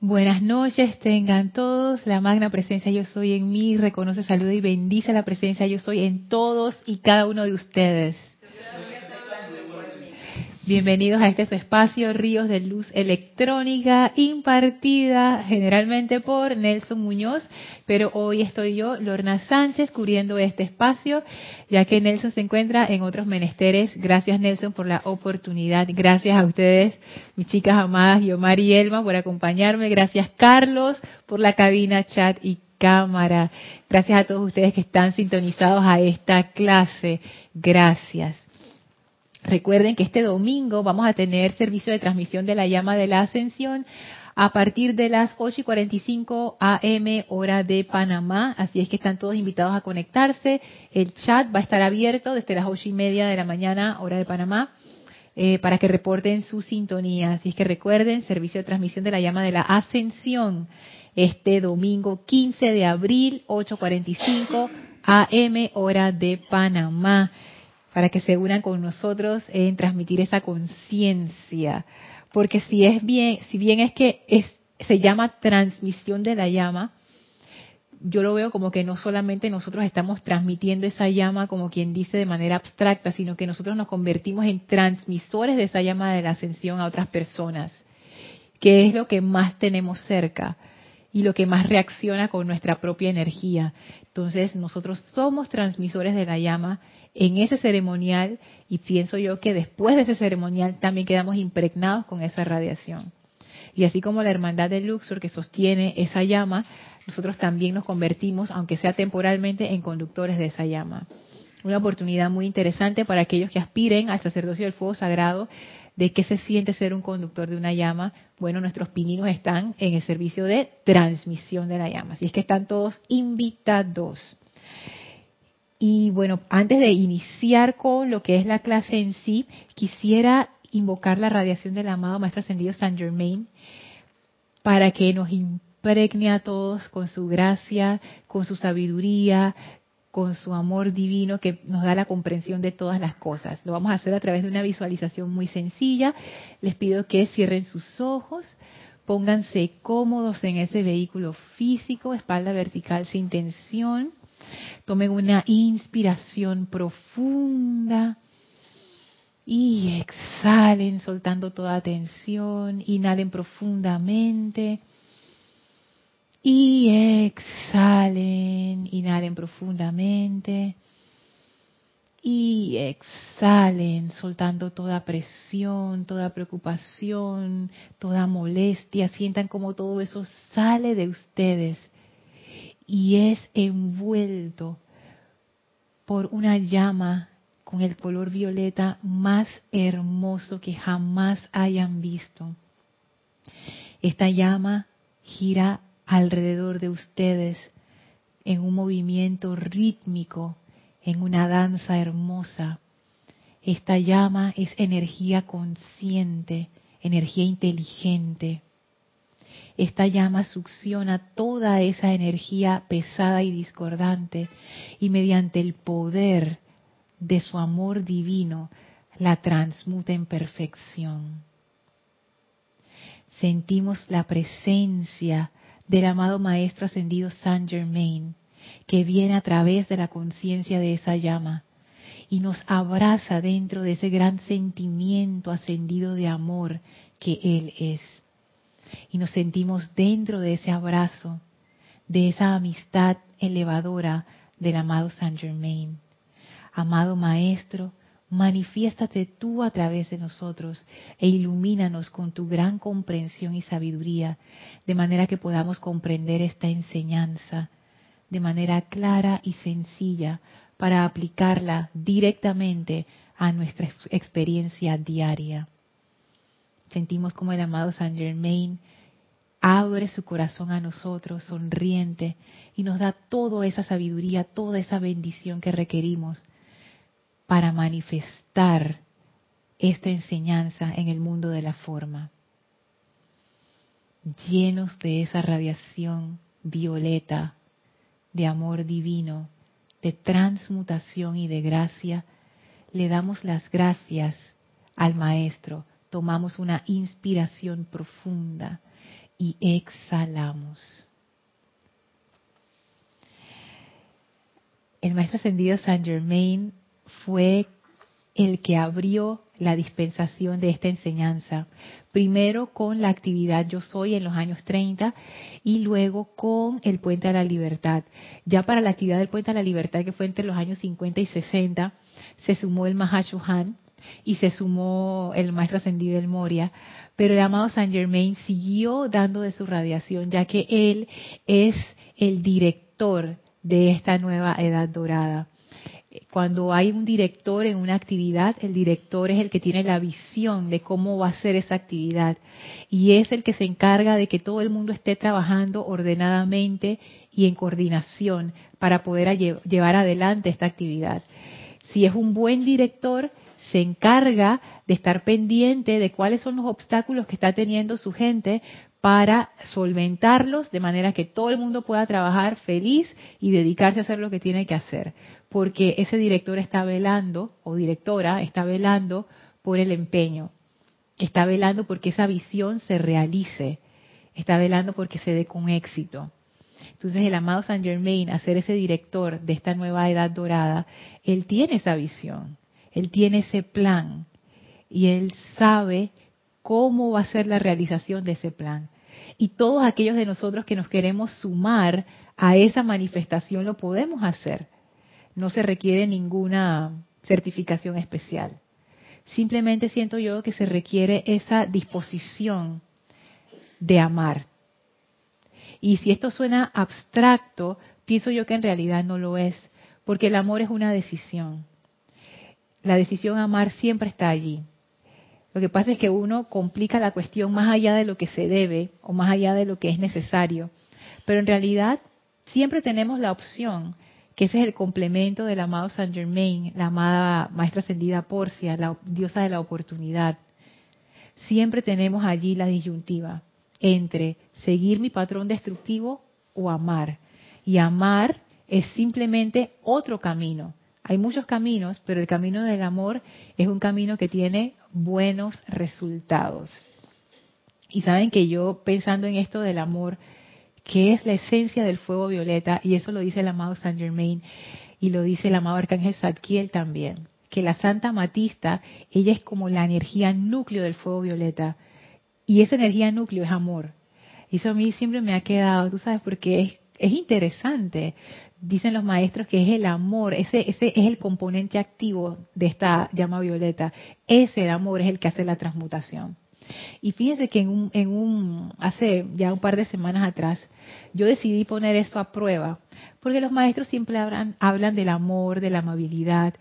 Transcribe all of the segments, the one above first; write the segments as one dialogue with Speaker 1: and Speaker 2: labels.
Speaker 1: Buenas noches, tengan todos. La magna presencia yo soy en mí, reconoce, saluda y bendice la presencia yo soy en todos y cada uno de ustedes. Bienvenidos a este su espacio Ríos de Luz Electrónica impartida generalmente por Nelson Muñoz, pero hoy estoy yo, Lorna Sánchez, cubriendo este espacio, ya que Nelson se encuentra en otros menesteres. Gracias Nelson por la oportunidad. Gracias a ustedes, mis chicas amadas, Yomar y Elma, por acompañarme. Gracias Carlos por la cabina, chat y cámara. Gracias a todos ustedes que están sintonizados a esta clase. Gracias. Recuerden que este domingo vamos a tener servicio de transmisión de la llama de la ascensión a partir de las 8 y 45 AM hora de Panamá. Así es que están todos invitados a conectarse. El chat va a estar abierto desde las 8 y media de la mañana hora de Panamá. Eh, para que reporten su sintonía. Así es que recuerden, servicio de transmisión de la llama de la ascensión este domingo 15 de abril, 8.45 AM, hora de Panamá para que se unan con nosotros en transmitir esa conciencia. Porque si es bien, si bien es que se llama transmisión de la llama, yo lo veo como que no solamente nosotros estamos transmitiendo esa llama como quien dice de manera abstracta, sino que nosotros nos convertimos en transmisores de esa llama de la ascensión a otras personas, que es lo que más tenemos cerca y lo que más reacciona con nuestra propia energía. Entonces nosotros somos transmisores de la llama en ese ceremonial y pienso yo que después de ese ceremonial también quedamos impregnados con esa radiación. Y así como la hermandad de Luxor que sostiene esa llama, nosotros también nos convertimos, aunque sea temporalmente, en conductores de esa llama. Una oportunidad muy interesante para aquellos que aspiren al sacerdocio del fuego sagrado de qué se siente ser un conductor de una llama. Bueno, nuestros pininos están en el servicio de transmisión de la llama. Así es que están todos invitados. Y bueno, antes de iniciar con lo que es la clase en sí, quisiera invocar la radiación del amado Maestro Ascendido Saint Germain para que nos impregne a todos con su gracia, con su sabiduría, con su amor divino que nos da la comprensión de todas las cosas. Lo vamos a hacer a través de una visualización muy sencilla. Les pido que cierren sus ojos, pónganse cómodos en ese vehículo físico, espalda vertical sin tensión. Tomen una inspiración profunda y exhalen soltando toda tensión. Inhalen profundamente. Y exhalen, inhalen profundamente. Y exhalen, soltando toda presión, toda preocupación, toda molestia. Sientan como todo eso sale de ustedes y es envuelto por una llama con el color violeta más hermoso que jamás hayan visto. Esta llama gira alrededor de ustedes en un movimiento rítmico, en una danza hermosa. Esta llama es energía consciente, energía inteligente. Esta llama succiona toda esa energía pesada y discordante y mediante el poder de su amor divino la transmuta en perfección. Sentimos la presencia del amado Maestro Ascendido Saint Germain, que viene a través de la conciencia de esa llama y nos abraza dentro de ese gran sentimiento ascendido de amor que Él es. Y nos sentimos dentro de ese abrazo, de esa amistad elevadora del amado Saint Germain. Amado Maestro, manifiéstate tú a través de nosotros e ilumínanos con tu gran comprensión y sabiduría, de manera que podamos comprender esta enseñanza de manera clara y sencilla para aplicarla directamente a nuestra experiencia diaria. Sentimos como el amado Saint Germain abre su corazón a nosotros, sonriente, y nos da toda esa sabiduría, toda esa bendición que requerimos para manifestar esta enseñanza en el mundo de la forma. Llenos de esa radiación violeta de amor divino, de transmutación y de gracia, le damos las gracias al Maestro. Tomamos una inspiración profunda y exhalamos. El maestro ascendido Saint Germain fue el que abrió la dispensación de esta enseñanza. Primero con la actividad Yo Soy en los años 30 y luego con el Puente a la Libertad. Ya para la actividad del Puente a la Libertad, que fue entre los años 50 y 60, se sumó el Mahashohan y se sumó el Maestro Ascendido del Moria. Pero el amado Saint Germain siguió dando de su radiación, ya que él es el director de esta nueva edad dorada cuando hay un director en una actividad, el director es el que tiene la visión de cómo va a ser esa actividad y es el que se encarga de que todo el mundo esté trabajando ordenadamente y en coordinación para poder llevar adelante esta actividad. Si es un buen director, se encarga de estar pendiente de cuáles son los obstáculos que está teniendo su gente para solventarlos de manera que todo el mundo pueda trabajar feliz y dedicarse a hacer lo que tiene que hacer. Porque ese director está velando, o directora está velando por el empeño, está velando porque esa visión se realice, está velando porque se dé con éxito. Entonces el amado Saint Germain, a ser ese director de esta nueva edad dorada, él tiene esa visión, él tiene ese plan y él sabe cómo va a ser la realización de ese plan. Y todos aquellos de nosotros que nos queremos sumar a esa manifestación lo podemos hacer. No se requiere ninguna certificación especial. Simplemente siento yo que se requiere esa disposición de amar. Y si esto suena abstracto, pienso yo que en realidad no lo es, porque el amor es una decisión. La decisión a amar siempre está allí. Lo que pasa es que uno complica la cuestión más allá de lo que se debe o más allá de lo que es necesario. Pero en realidad siempre tenemos la opción, que ese es el complemento del amado Saint Germain, la amada Maestra Ascendida Porcia, la diosa de la oportunidad. Siempre tenemos allí la disyuntiva entre seguir mi patrón destructivo o amar. Y amar es simplemente otro camino. Hay muchos caminos, pero el camino del amor es un camino que tiene buenos resultados. Y saben que yo pensando en esto del amor, que es la esencia del fuego violeta, y eso lo dice el amado Saint Germain y lo dice el amado Arcángel Zadkiel también, que la Santa Matista, ella es como la energía núcleo del fuego violeta, y esa energía núcleo es amor. Y eso a mí siempre me ha quedado, tú sabes, porque es, es interesante. Dicen los maestros que es el amor, ese, ese es el componente activo de esta llama violeta. Ese amor es el que hace la transmutación. Y fíjense que en un, en un, hace ya un par de semanas atrás, yo decidí poner eso a prueba, porque los maestros siempre hablan, hablan del amor, de la amabilidad,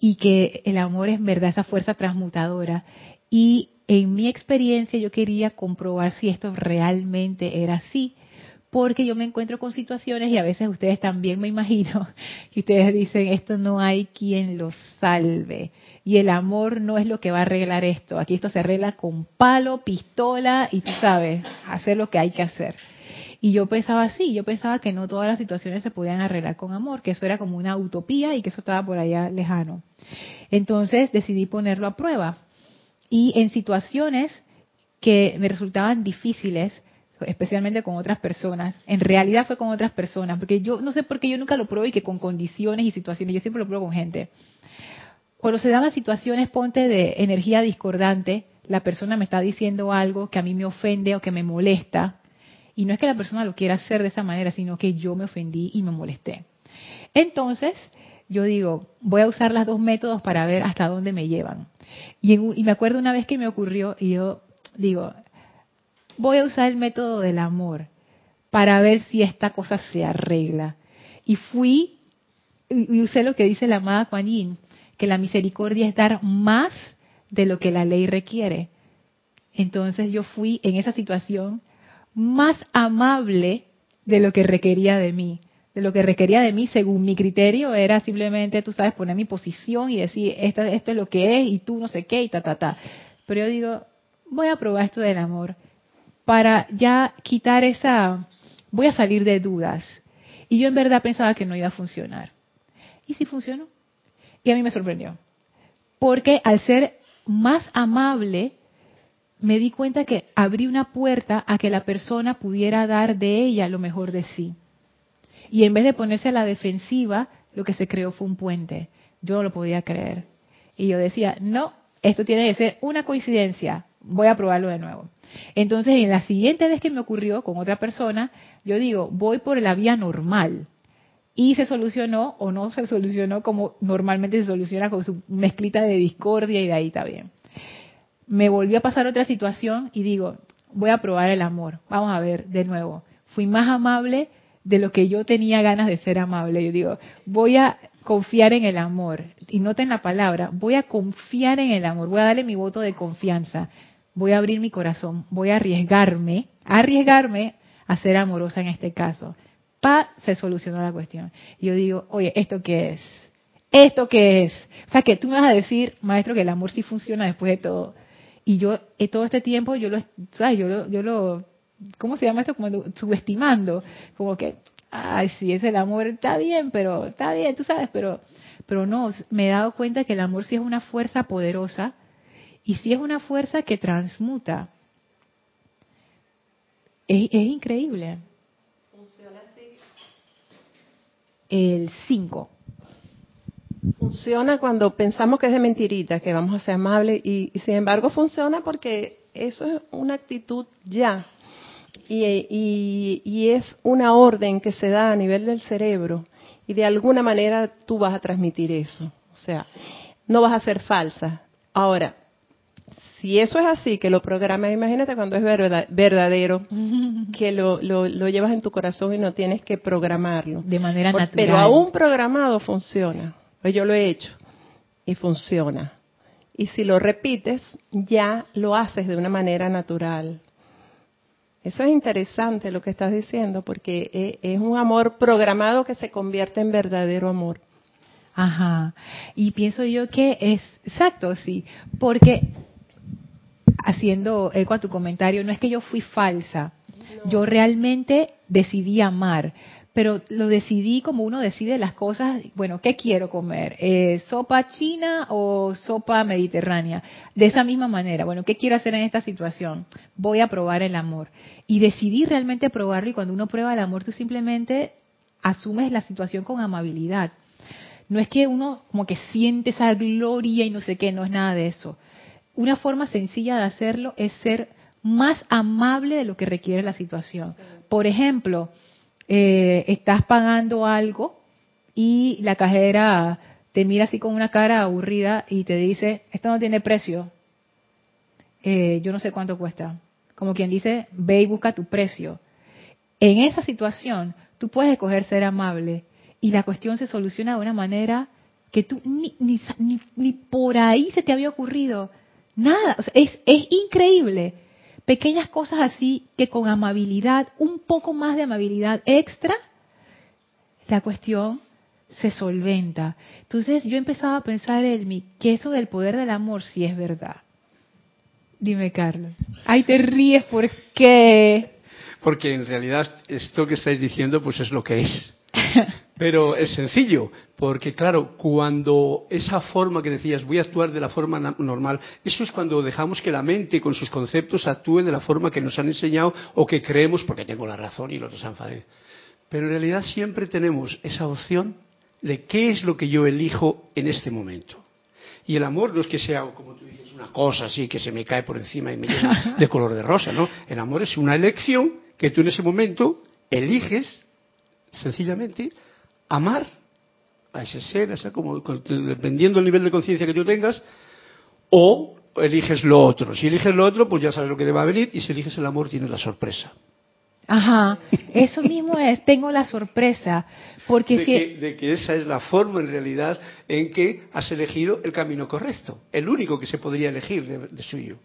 Speaker 1: y que el amor es en verdad esa fuerza transmutadora. Y en mi experiencia yo quería comprobar si esto realmente era así porque yo me encuentro con situaciones y a veces ustedes también me imagino que ustedes dicen, esto no hay quien lo salve y el amor no es lo que va a arreglar esto, aquí esto se arregla con palo, pistola y tú sabes, hacer lo que hay que hacer. Y yo pensaba así, yo pensaba que no todas las situaciones se podían arreglar con amor, que eso era como una utopía y que eso estaba por allá lejano. Entonces decidí ponerlo a prueba. Y en situaciones que me resultaban difíciles, especialmente con otras personas, en realidad fue con otras personas, porque yo no sé por qué yo nunca lo pruebo y que con condiciones y situaciones, yo siempre lo pruebo con gente. Cuando se dan las situaciones, ponte de energía discordante, la persona me está diciendo algo que a mí me ofende o que me molesta, y no es que la persona lo quiera hacer de esa manera, sino que yo me ofendí y me molesté. Entonces, yo digo, voy a usar los dos métodos para ver hasta dónde me llevan. Y, y me acuerdo una vez que me ocurrió, y yo digo, voy a usar el método del amor para ver si esta cosa se arregla. Y fui y usé lo que dice la amada Kuan que la misericordia es dar más de lo que la ley requiere. Entonces yo fui en esa situación más amable de lo que requería de mí. De lo que requería de mí, según mi criterio, era simplemente, tú sabes, poner mi posición y decir, esto, esto es lo que es y tú no sé qué y ta, ta, ta. Pero yo digo, voy a probar esto del amor para ya quitar esa, voy a salir de dudas. Y yo en verdad pensaba que no iba a funcionar. Y sí funcionó. Y a mí me sorprendió. Porque al ser más amable, me di cuenta que abrí una puerta a que la persona pudiera dar de ella lo mejor de sí. Y en vez de ponerse a la defensiva, lo que se creó fue un puente. Yo no lo podía creer. Y yo decía, no, esto tiene que ser una coincidencia, voy a probarlo de nuevo. Entonces, en la siguiente vez que me ocurrió con otra persona, yo digo, voy por la vía normal. Y se solucionó o no se solucionó como normalmente se soluciona con su mezclita de discordia y de ahí está bien. Me volvió a pasar otra situación y digo, voy a probar el amor. Vamos a ver de nuevo. Fui más amable de lo que yo tenía ganas de ser amable. Yo digo, voy a confiar en el amor. Y noten la palabra, voy a confiar en el amor, voy a darle mi voto de confianza, voy a abrir mi corazón, voy a arriesgarme, arriesgarme a ser amorosa en este caso. Pa, se solucionó la cuestión. Y yo digo, oye, ¿esto qué es? ¿Esto qué es? O sea, que tú me vas a decir, maestro, que el amor sí funciona después de todo. Y yo, eh, todo este tiempo, yo lo, ¿sabes? Yo lo, yo lo, ¿cómo se llama esto? Como subestimando. Como que, ay, sí, es el amor, está bien, pero está bien, tú sabes, pero, pero no, me he dado cuenta que el amor sí es una fuerza poderosa y sí es una fuerza que transmuta. Es, es increíble. Funciona así. El 5.
Speaker 2: Funciona cuando pensamos que es de mentirita, que vamos a ser amables, y sin embargo funciona porque eso es una actitud ya, y, es una orden que se da a nivel del cerebro y de alguna manera tú vas a transmitir eso. O sea, no vas a ser falsa. Ahora, si eso es así, que lo programas, imagínate cuando es verdadero, que lo, lo, llevas en tu corazón y no tienes que programarlo.
Speaker 1: De manera natural.
Speaker 2: Pero aún programado funciona. Pues yo lo he hecho y funciona. Y si lo repites, ya lo haces de una manera natural. Eso es interesante lo que estás diciendo, porque e, es un amor programado que se convierte en verdadero amor.
Speaker 1: Ajá. Y pienso yo que es exacto, sí, porque haciendo eco a tu comentario, no es que yo fui falsa, yo realmente decidí amar, pero lo decidí como uno decide las cosas, bueno, ¿qué quiero comer? Eh, ¿Sopa china o sopa mediterránea? De esa misma manera, bueno, ¿qué quiero hacer en esta situación? Voy a probar el amor. Y decidí realmente probarlo y cuando uno prueba el amor, tú simplemente asumes la situación con amabilidad. No es que uno como que siente esa gloria y no sé qué, no es nada de eso. Una forma sencilla de hacerlo es ser más amable de lo que requiere la situación. Por ejemplo, eh, estás pagando algo y la cajera te mira así con una cara aburrida y te dice, esto no tiene precio, eh, yo no sé cuánto cuesta. Como quien dice, ve y busca tu precio. En esa situación, tú puedes escoger ser amable y la cuestión se soluciona de una manera que tú ni, ni, ni, por ahí se te había ocurrido. Nada, es, es increíble pequeñas cosas así que con amabilidad, un poco más de amabilidad extra, la cuestión se solventa. Entonces yo empezaba a pensar en mi, que eso del poder del amor sí es verdad. Dime, Carlos. Ay, te ríes, ¿por qué?
Speaker 3: Porque en realidad esto que estáis diciendo pues es lo que es. Pero es sencillo, porque claro, cuando esa forma que decías, voy a actuar de la forma normal, eso es cuando dejamos que la mente con sus conceptos actúe de la forma que nos han enseñado o que creemos porque tengo la razón y los enfadé. Pero en realidad siempre tenemos esa opción de qué es lo que yo elijo en este momento. Y el amor no es que sea, como tú dices, una cosa así que se me cae por encima y me llena de color de rosa, ¿no? El amor es una elección que tú en ese momento eliges sencillamente amar a ese ser, como, dependiendo del nivel de conciencia que tú tengas, o eliges lo otro. Si eliges lo otro, pues ya sabes lo que te va a venir, y si eliges el amor, tienes la sorpresa.
Speaker 1: Ajá, eso mismo es, tengo la sorpresa, porque
Speaker 3: de, que, de que esa es la forma en realidad en que has elegido el camino correcto, el único que se podría elegir de, de suyo.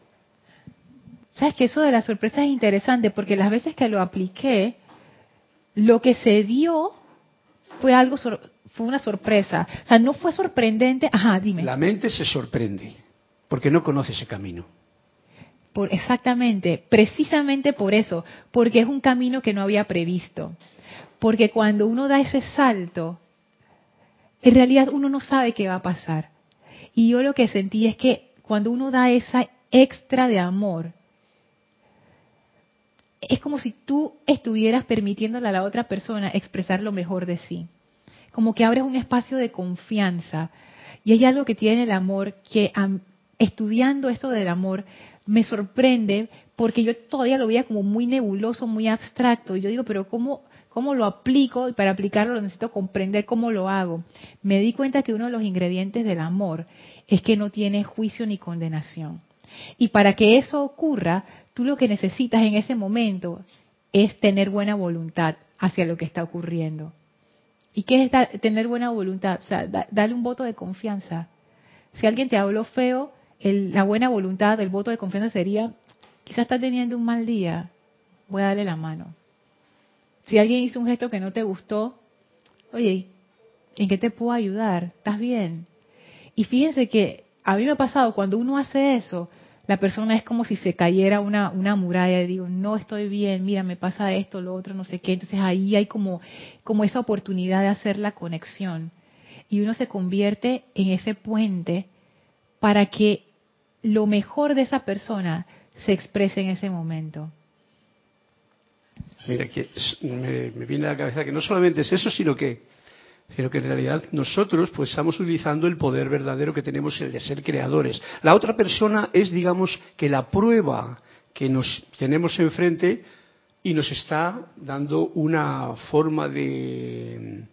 Speaker 1: Sabes que eso de la sorpresa es interesante, porque las veces que lo apliqué, lo que se dio fue algo, fue una sorpresa. O sea, no fue sorprendente. Ajá, dime.
Speaker 3: La mente se sorprende porque no conoce ese camino.
Speaker 1: Por, exactamente, precisamente por eso, porque es un camino que no había previsto. Porque cuando uno da ese salto, en realidad uno no sabe qué va a pasar. Y yo lo que sentí es que cuando uno da esa extra de amor, es como si tú estuvieras permitiéndole a la otra persona expresar lo mejor de sí. Como que abres un espacio de confianza. Y hay algo que tiene el amor que estudiando esto del amor me sorprende porque yo todavía lo veía como muy nebuloso, muy abstracto. Y yo digo, pero ¿cómo, cómo lo aplico? Y para aplicarlo necesito comprender cómo lo hago. Me di cuenta que uno de los ingredientes del amor es que no tiene juicio ni condenación. Y para que eso ocurra, tú lo que necesitas en ese momento es tener buena voluntad hacia lo que está ocurriendo. ¿Y qué es tener buena voluntad? O sea, darle un voto de confianza. Si alguien te habló feo, la buena voluntad, el voto de confianza sería, quizás está teniendo un mal día, voy a darle la mano. Si alguien hizo un gesto que no te gustó, oye, ¿en qué te puedo ayudar? ¿Estás bien? Y fíjense que a mí me ha pasado, cuando uno hace eso, la persona es como si se cayera una, muralla y digo, no estoy bien, mira, me pasa esto, lo otro, no sé qué. Entonces ahí hay como, como esa oportunidad de hacer la conexión. Y uno se convierte en ese puente para que lo mejor de esa persona se exprese en ese momento.
Speaker 3: Mira, que me, viene a la cabeza que no solamente es eso, sino que, sino que en realidad nosotros pues estamos utilizando el poder verdadero que tenemos, el de ser creadores. La otra persona es, digamos, que la prueba que nos tenemos enfrente y nos está dando una forma de,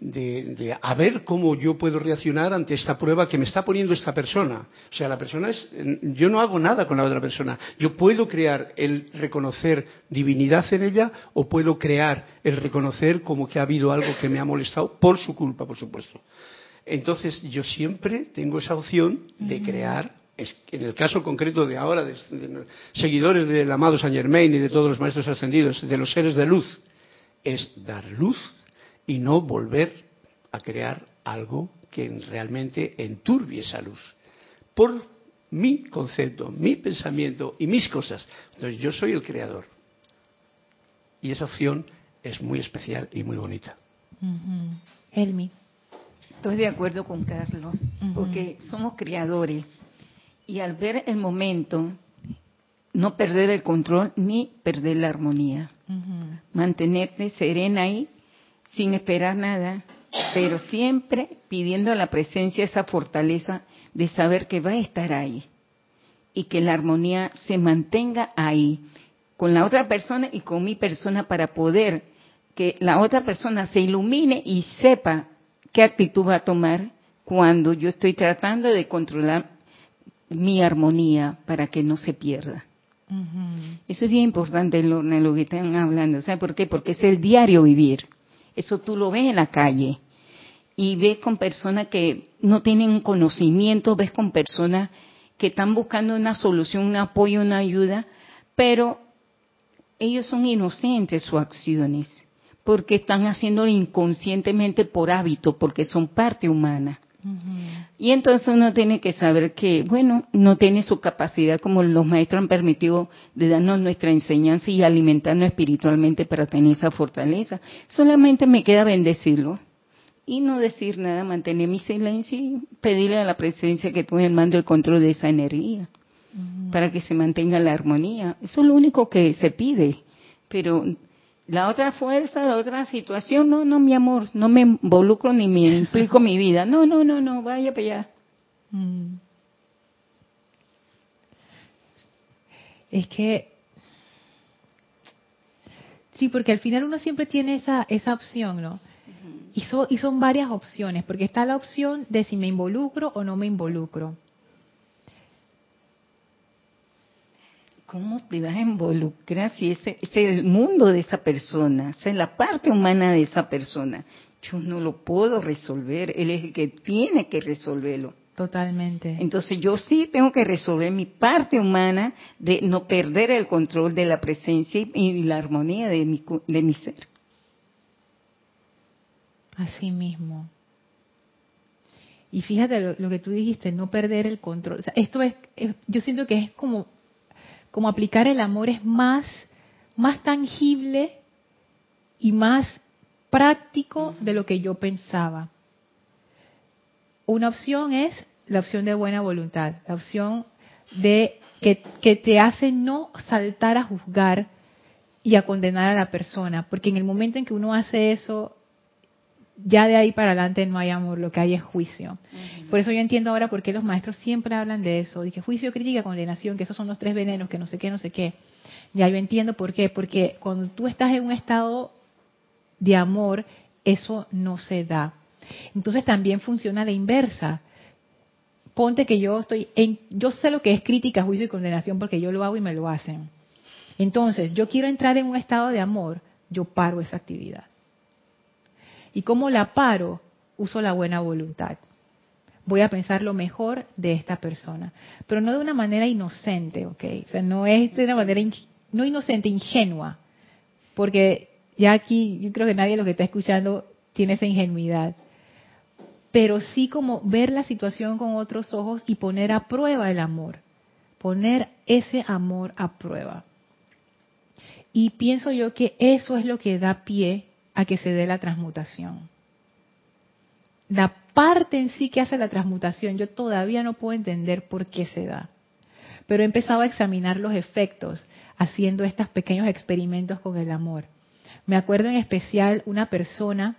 Speaker 3: de, a ver cómo yo puedo reaccionar ante esta prueba que me está poniendo esta persona. O sea, la persona es, yo no hago nada con la otra persona. Yo puedo crear el reconocer divinidad en ella o puedo crear el reconocer como que ha habido algo que me ha molestado por su culpa, por supuesto. Entonces, yo siempre tengo esa opción de crear en el caso concreto de ahora, de, seguidores del amado Saint Germain y de todos los maestros ascendidos, de los seres de luz, es dar luz y no volver a crear algo que realmente enturbie esa luz. Por mi concepto, mi pensamiento y mis cosas. Entonces yo soy el creador. Y esa opción es muy especial y muy bonita.
Speaker 1: Elmi.
Speaker 4: Estoy de acuerdo con Carlos, porque somos creadores. Y al ver el momento, no perder el control ni perder la armonía. Mantenerte serena ahí sin esperar nada, pero siempre pidiendo la presencia, esa fortaleza de saber que va a estar ahí y que la armonía se mantenga ahí con la otra persona y con mi persona para poder que la otra persona se ilumine y sepa qué actitud va a tomar cuando yo estoy tratando de controlar mi armonía para que no se pierda. Eso es bien importante, Lorna, lo que están hablando. ¿Sabe por qué? Porque es el diario vivir. Eso tú lo ves en la calle y ves con personas que no tienen conocimiento, ves con personas que están buscando una solución, un apoyo, una ayuda, pero ellos son inocentes sus acciones, porque están haciéndolo inconscientemente por hábito, porque son parte humana. Y entonces uno tiene que saber que, bueno, no tiene su capacidad como los maestros han permitido de darnos nuestra enseñanza y alimentarnos espiritualmente para tener esa fortaleza. Solamente me queda bendecirlo y no decir nada, mantener mi silencio y pedirle a la presencia que tome el mando y control de esa energía para que se mantenga la armonía. Eso es lo único que se pide. Pero la otra fuerza, la otra situación, no, no, mi amor, no me involucro ni me implico mi vida. No, no, no, no, vaya para allá. Mm.
Speaker 1: Es que sí, porque al final uno siempre tiene esa esa opción, ¿no? y, y son varias opciones, porque está la opción de si me involucro o no me involucro.
Speaker 4: ¿Cómo te vas a involucrar si ese, es el mundo de esa persona, esa es la parte humana de esa persona? Yo no lo puedo resolver, él es el que tiene que resolverlo.
Speaker 1: Totalmente.
Speaker 4: Entonces yo sí tengo que resolver mi parte humana de no perder el control de la presencia y, la armonía de mi, de mi ser.
Speaker 1: Así mismo. Y fíjate lo, que tú dijiste, no perder el control. esto es, yo siento que es como como aplicar el amor es más, más tangible y más práctico de lo que yo pensaba. Una opción es la opción de buena voluntad, la opción de que, que te hace no saltar a juzgar y a condenar a la persona, porque en el momento en que uno hace eso, ya de ahí para adelante no hay amor, lo que hay es juicio. Por eso yo entiendo ahora por qué los maestros siempre hablan de eso, de que juicio, crítica, condenación, que esos son los tres venenos, que no sé qué, no sé qué. Ya yo entiendo por qué, porque cuando tú estás en un estado de amor, eso no se da. Entonces también funciona la inversa. Ponte que yo estoy en, yo sé lo que es crítica, juicio y condenación porque yo lo hago y me lo hacen. Entonces, yo quiero entrar en un estado de amor, yo paro esa actividad. ¿Y cómo la paro? Uso la buena voluntad. Voy a pensar lo mejor de esta persona, pero no de una manera inocente, ¿ok? O sea, no es de una manera no inocente, ingenua, porque ya aquí yo creo que nadie de lo que está escuchando tiene esa ingenuidad. Pero sí como ver la situación con otros ojos y poner a prueba el amor, poner ese amor a prueba. Y pienso yo que eso es lo que da pie a que se dé la transmutación. La parte en sí que hace la transmutación, yo todavía no puedo entender por qué se da. Pero he empezado a examinar los efectos haciendo estos pequeños experimentos con el amor. Me acuerdo en especial una persona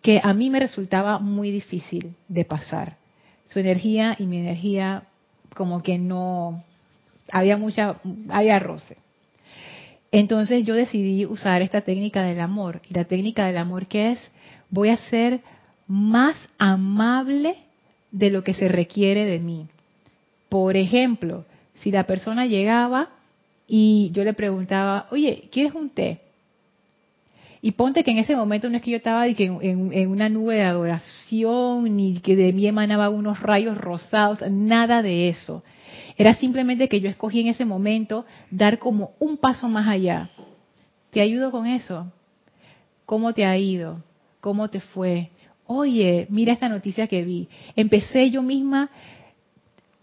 Speaker 1: que a mí me resultaba muy difícil de pasar. Su energía y mi energía como que no había mucha había. Entonces yo decidí usar esta técnica del amor. Y la técnica del amor que es, voy a ser más amable de lo que se requiere de mí. Por ejemplo, si la persona llegaba y yo le preguntaba, oye, ¿quieres un té? Y ponte que en ese momento no es que yo estaba en, una nube de adoración, ni que de mí emanaba unos rayos rosados, nada de eso. Era simplemente que yo escogí en ese momento dar como un paso más allá. ¿Te ayudo con eso? ¿Cómo te ha ido? ¿Cómo te fue? Oye, mira esta noticia que vi. Empecé yo misma,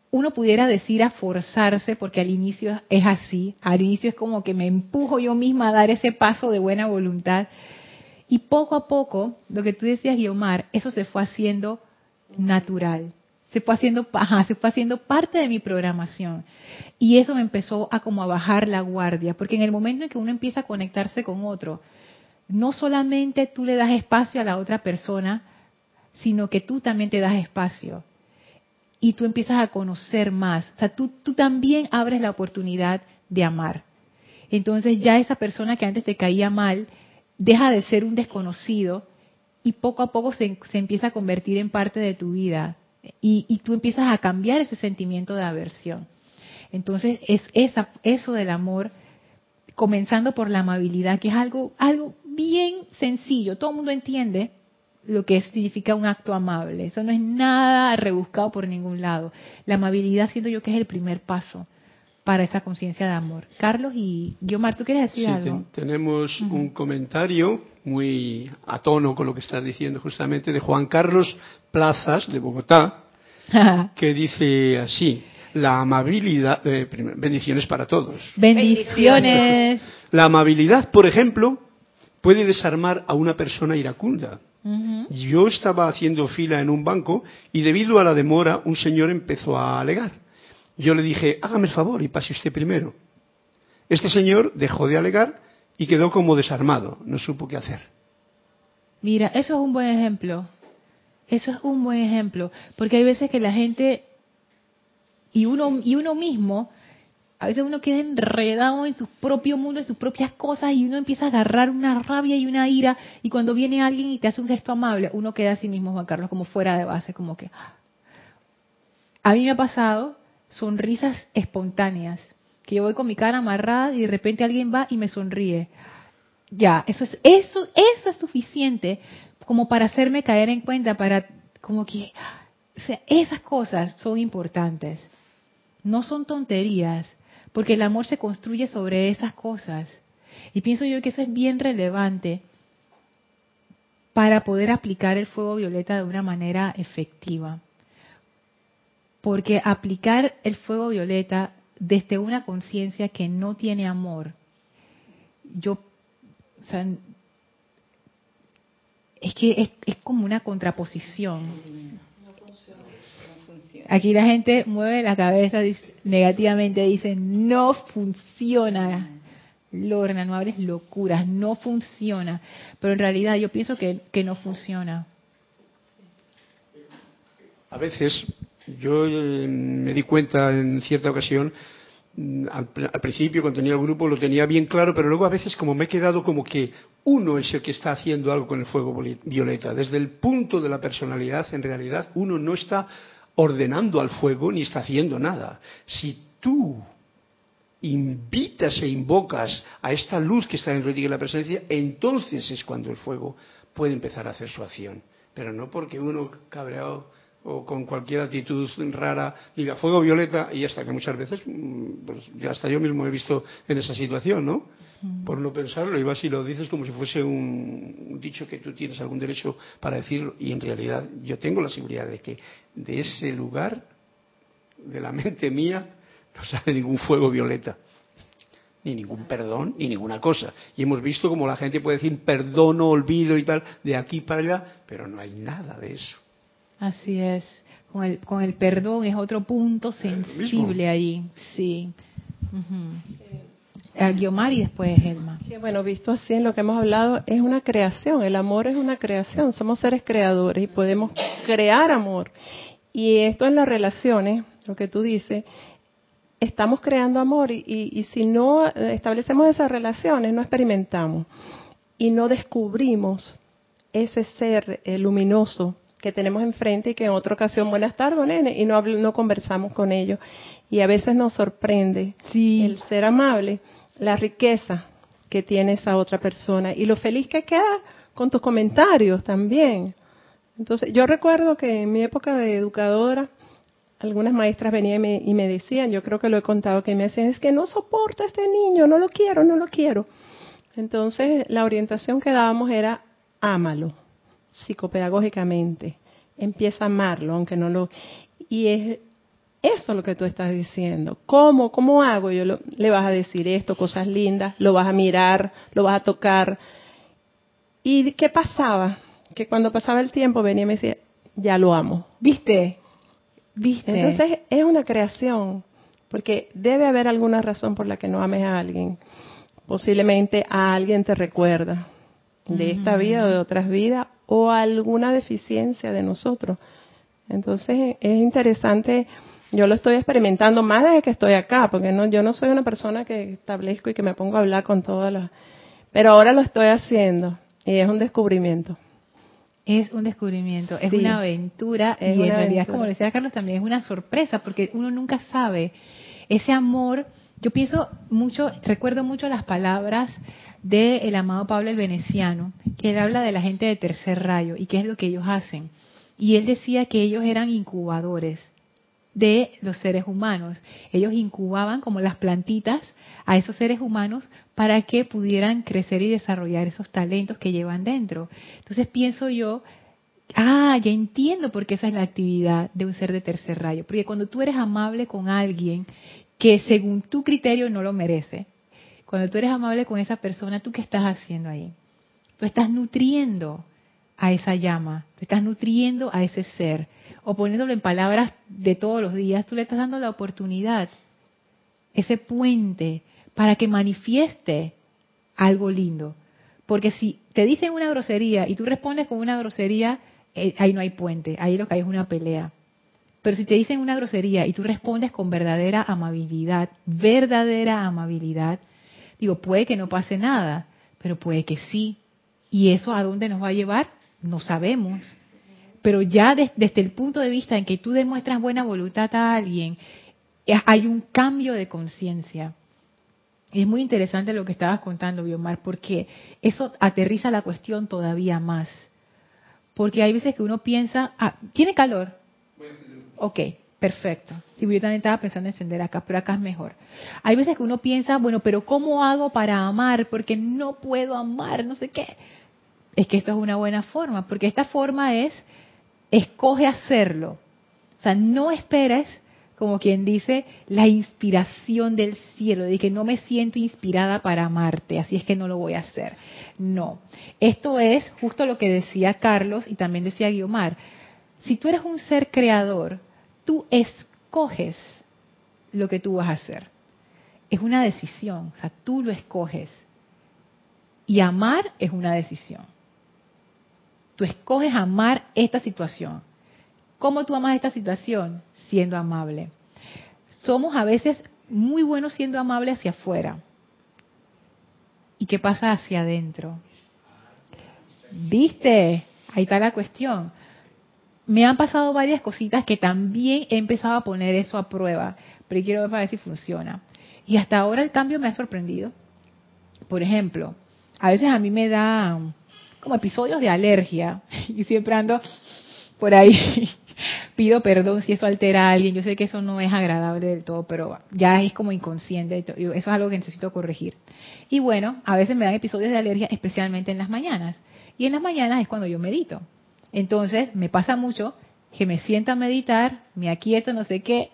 Speaker 1: uno pudiera decir a forzarse, porque al inicio es así, al inicio es como que me empujo yo misma a dar ese paso de buena voluntad. Y poco a poco, lo que tú decías, Guiomar, eso se fue haciendo natural se fue haciendo, se fue haciendo parte de mi programación. Y eso me empezó a como a bajar la guardia, porque en el momento en que uno empieza a conectarse con otro, no solamente tú le das espacio a la otra persona, sino que tú también te das espacio. Y tú empiezas a conocer más. O sea, tú, tú también abres la oportunidad de amar. Entonces ya esa persona que antes te caía mal, deja de ser un desconocido y poco a poco se, se empieza a convertir en parte de tu vida y, tú empiezas a cambiar ese sentimiento de aversión. Entonces, es esa, eso del amor, comenzando por la amabilidad, que es algo, algo bien sencillo. Todo el mundo entiende lo que significa un acto amable. Eso no es nada rebuscado por ningún lado. La amabilidad siento yo que es el primer paso para esa conciencia de amor. Carlos y Guiomar, ¿tú quieres decir algo?
Speaker 3: tenemos un comentario muy a tono con lo que estás diciendo justamente de Juan Carlos Plazas de Bogotá, que dice así, la amabilidad, eh, bendiciones para todos.
Speaker 1: Bendiciones.
Speaker 3: La amabilidad, por ejemplo, puede desarmar a una persona iracunda. Yo estaba haciendo fila en un banco y debido a la demora un señor empezó a alegar yo le dije, hágame el favor y pase usted primero. Este señor dejó de alegar y quedó como desarmado, no supo qué hacer.
Speaker 1: Mira, eso es un buen ejemplo. Eso es un buen ejemplo, porque hay veces que la gente y uno y uno mismo a veces uno queda enredado en su propio mundo, en sus propias cosas, y uno empieza a agarrar una rabia y una ira, y cuando viene alguien y te hace un gesto amable, uno queda a sí mismo, Juan Carlos, como fuera de base, como que... Ah. A mí me ha pasado sonrisas espontáneas, que yo voy con mi cara amarrada y de repente alguien va y me sonríe. Ya, eso es eso eso es suficiente como para hacerme caer en cuenta para como que o sea, esas cosas son importantes. No son tonterías, porque el amor se construye sobre esas cosas. Y pienso yo que eso es bien relevante para poder aplicar el fuego violeta de una manera efectiva. Porque aplicar el fuego violeta desde una conciencia que no tiene amor, yo, es que es, como una contraposición. Aquí la gente mueve la cabeza negativamente, dice, no funciona. Lorna, no hables locuras, no funciona. Pero en realidad yo pienso que, que no funciona.
Speaker 3: A veces yo eh, me di cuenta en cierta ocasión, mm, al, al, principio cuando tenía el grupo lo tenía bien claro, pero luego a veces como me he quedado como que uno es el que está haciendo algo con el fuego violeta. Desde el punto de la personalidad, en realidad, uno no está ordenando al fuego ni está haciendo nada. Si tú invitas e invocas a esta luz que está dentro de ti, la presencia, entonces es cuando el fuego puede empezar a hacer su acción. Pero no porque uno cabreado o con cualquier actitud rara diga fuego violeta y hasta que muchas veces mm, pues ya hasta yo mismo he visto en esa situación no por no pensarlo y vas y lo dices como si fuese un, un, dicho que tú tienes algún derecho para decirlo y en realidad yo tengo la seguridad de que de ese lugar de la mente mía no sale ningún fuego violeta ni ningún perdón ni ninguna cosa. Y hemos visto como la gente puede decir perdono olvido y tal de aquí para allá pero no hay nada de eso
Speaker 1: Así es. Con el, con el perdón es otro punto sensible allí. Sí. Uh -huh. Guiomar y después Elma.
Speaker 2: Sí, bueno, visto así en lo que hemos hablado, es una creación. El amor es una creación. Somos seres creadores y podemos crear amor. Y esto en las relaciones, lo que tú dices, estamos creando amor y, y, y si no establecemos esas relaciones, no experimentamos y no descubrimos ese ser eh, luminoso que tenemos enfrente y que en otra ocasión, buenas tardes, nene, y no, no conversamos con ellos. Y a veces nos sorprende
Speaker 1: sí.
Speaker 2: el ser amable, la riqueza que tiene esa otra persona y lo feliz que queda con tus comentarios también. Entonces, yo recuerdo que en mi época de educadora, algunas maestras venían y me, y me decían, yo creo que lo he contado, que me decían, es que no soporto a este niño, no lo quiero, no lo quiero. Entonces, la orientación que dábamos era, ámalo psicopedagógicamente. Empieza a amarlo, aunque no lo... Y es eso lo que tú estás diciendo. ¿Cómo? ¿Cómo hago? Yo lo, le vas a decir esto, cosas lindas, lo vas a mirar, lo vas a tocar. ¿Y qué pasaba? Que cuando pasaba el tiempo venía y me decía, ya lo amo.
Speaker 1: ¿Viste? ¿Viste?
Speaker 2: Entonces es una creación, porque debe haber alguna razón por la que no ames a alguien. Posiblemente a alguien te recuerda de esta vida o de otras vidas o alguna deficiencia de nosotros. Entonces es interesante, yo lo estoy experimentando más desde que estoy acá, porque no, yo no soy una persona que establezco y que me pongo a hablar con todas las... Pero ahora lo estoy haciendo y es un descubrimiento.
Speaker 1: Es un descubrimiento, es sí, una aventura
Speaker 2: es
Speaker 1: y
Speaker 2: una
Speaker 1: en realidad,
Speaker 2: aventura.
Speaker 1: como decía Carlos, también es una sorpresa porque uno nunca sabe ese amor. Yo pienso mucho, recuerdo mucho las palabras del el amado Pablo el Veneciano, que él habla de la gente de tercer rayo y qué es lo que ellos hacen. Y él decía que ellos eran incubadores de los seres humanos. Ellos incubaban como las plantitas a esos seres humanos para que pudieran crecer y desarrollar esos talentos que llevan dentro. Entonces pienso yo, ah, ya entiendo por qué esa es la actividad de un ser de tercer rayo. Porque cuando tú eres amable con alguien que según tu criterio no lo merece, cuando tú eres amable con esa persona, ¿tú qué estás haciendo ahí? Tú estás nutriendo a esa llama, te estás nutriendo a ese ser, o poniéndolo en palabras de todos los días, tú le estás dando la oportunidad, ese puente, para que manifieste algo lindo. Porque si te dicen una grosería y tú respondes con una grosería, eh, ahí no hay puente, ahí lo que hay es una pelea. Pero si te dicen una grosería y tú respondes con verdadera amabilidad, verdadera amabilidad, Digo, puede que no pase nada, pero puede que sí. ¿Y eso a dónde nos va a llevar? No sabemos. Pero ya de, desde el punto de vista en que tú demuestras buena voluntad a alguien, eh, hay un cambio de conciencia. Es muy interesante lo que estabas contando, Biomar, porque eso aterriza la cuestión todavía más. Porque hay veces que uno piensa, ah, ¿tiene calor? Ok, Perfecto. Si yo también estaba pensando en encender acá, pero acá es mejor. Hay veces que uno piensa, bueno, pero ¿cómo hago para amar? Porque no puedo amar, no sé qué. Es que esto es una buena forma, porque esta forma es, escoge hacerlo. O sea, no esperes, como quien dice, la inspiración del cielo, de que no me siento inspirada para amarte, así es que no lo voy a hacer. No. Esto es justo lo que decía Carlos y también decía Guiomar. Si tú eres un ser creador, tú escoges lo que tú vas a hacer. es una decisión, o sea, tú lo escoges. Y amar es una decisión. Tú escoges amar esta situación. ¿Cómo tú amas esta situación? Siendo amable. Somos a veces muy buenos siendo amables hacia afuera. ¿Y qué pasa hacia adentro? ¿Viste? Ahí está la cuestión. Me han pasado varias cositas que también he empezado a poner eso a prueba, pero quiero ver para ver si funciona. Y hasta ahora el cambio me ha sorprendido. Por ejemplo, a veces a mí me da como episodios de alergia y siempre ando por ahí. Pido perdón si eso altera a alguien. Yo sé que eso no es agradable del todo, pero ya es como inconsciente. Eso es algo que necesito corregir. Y bueno, a veces me dan episodios de alergia, especialmente en las mañanas. Y en las mañanas es cuando yo medito. Entonces me pasa mucho que me siento a meditar, me aquieto, no sé qué,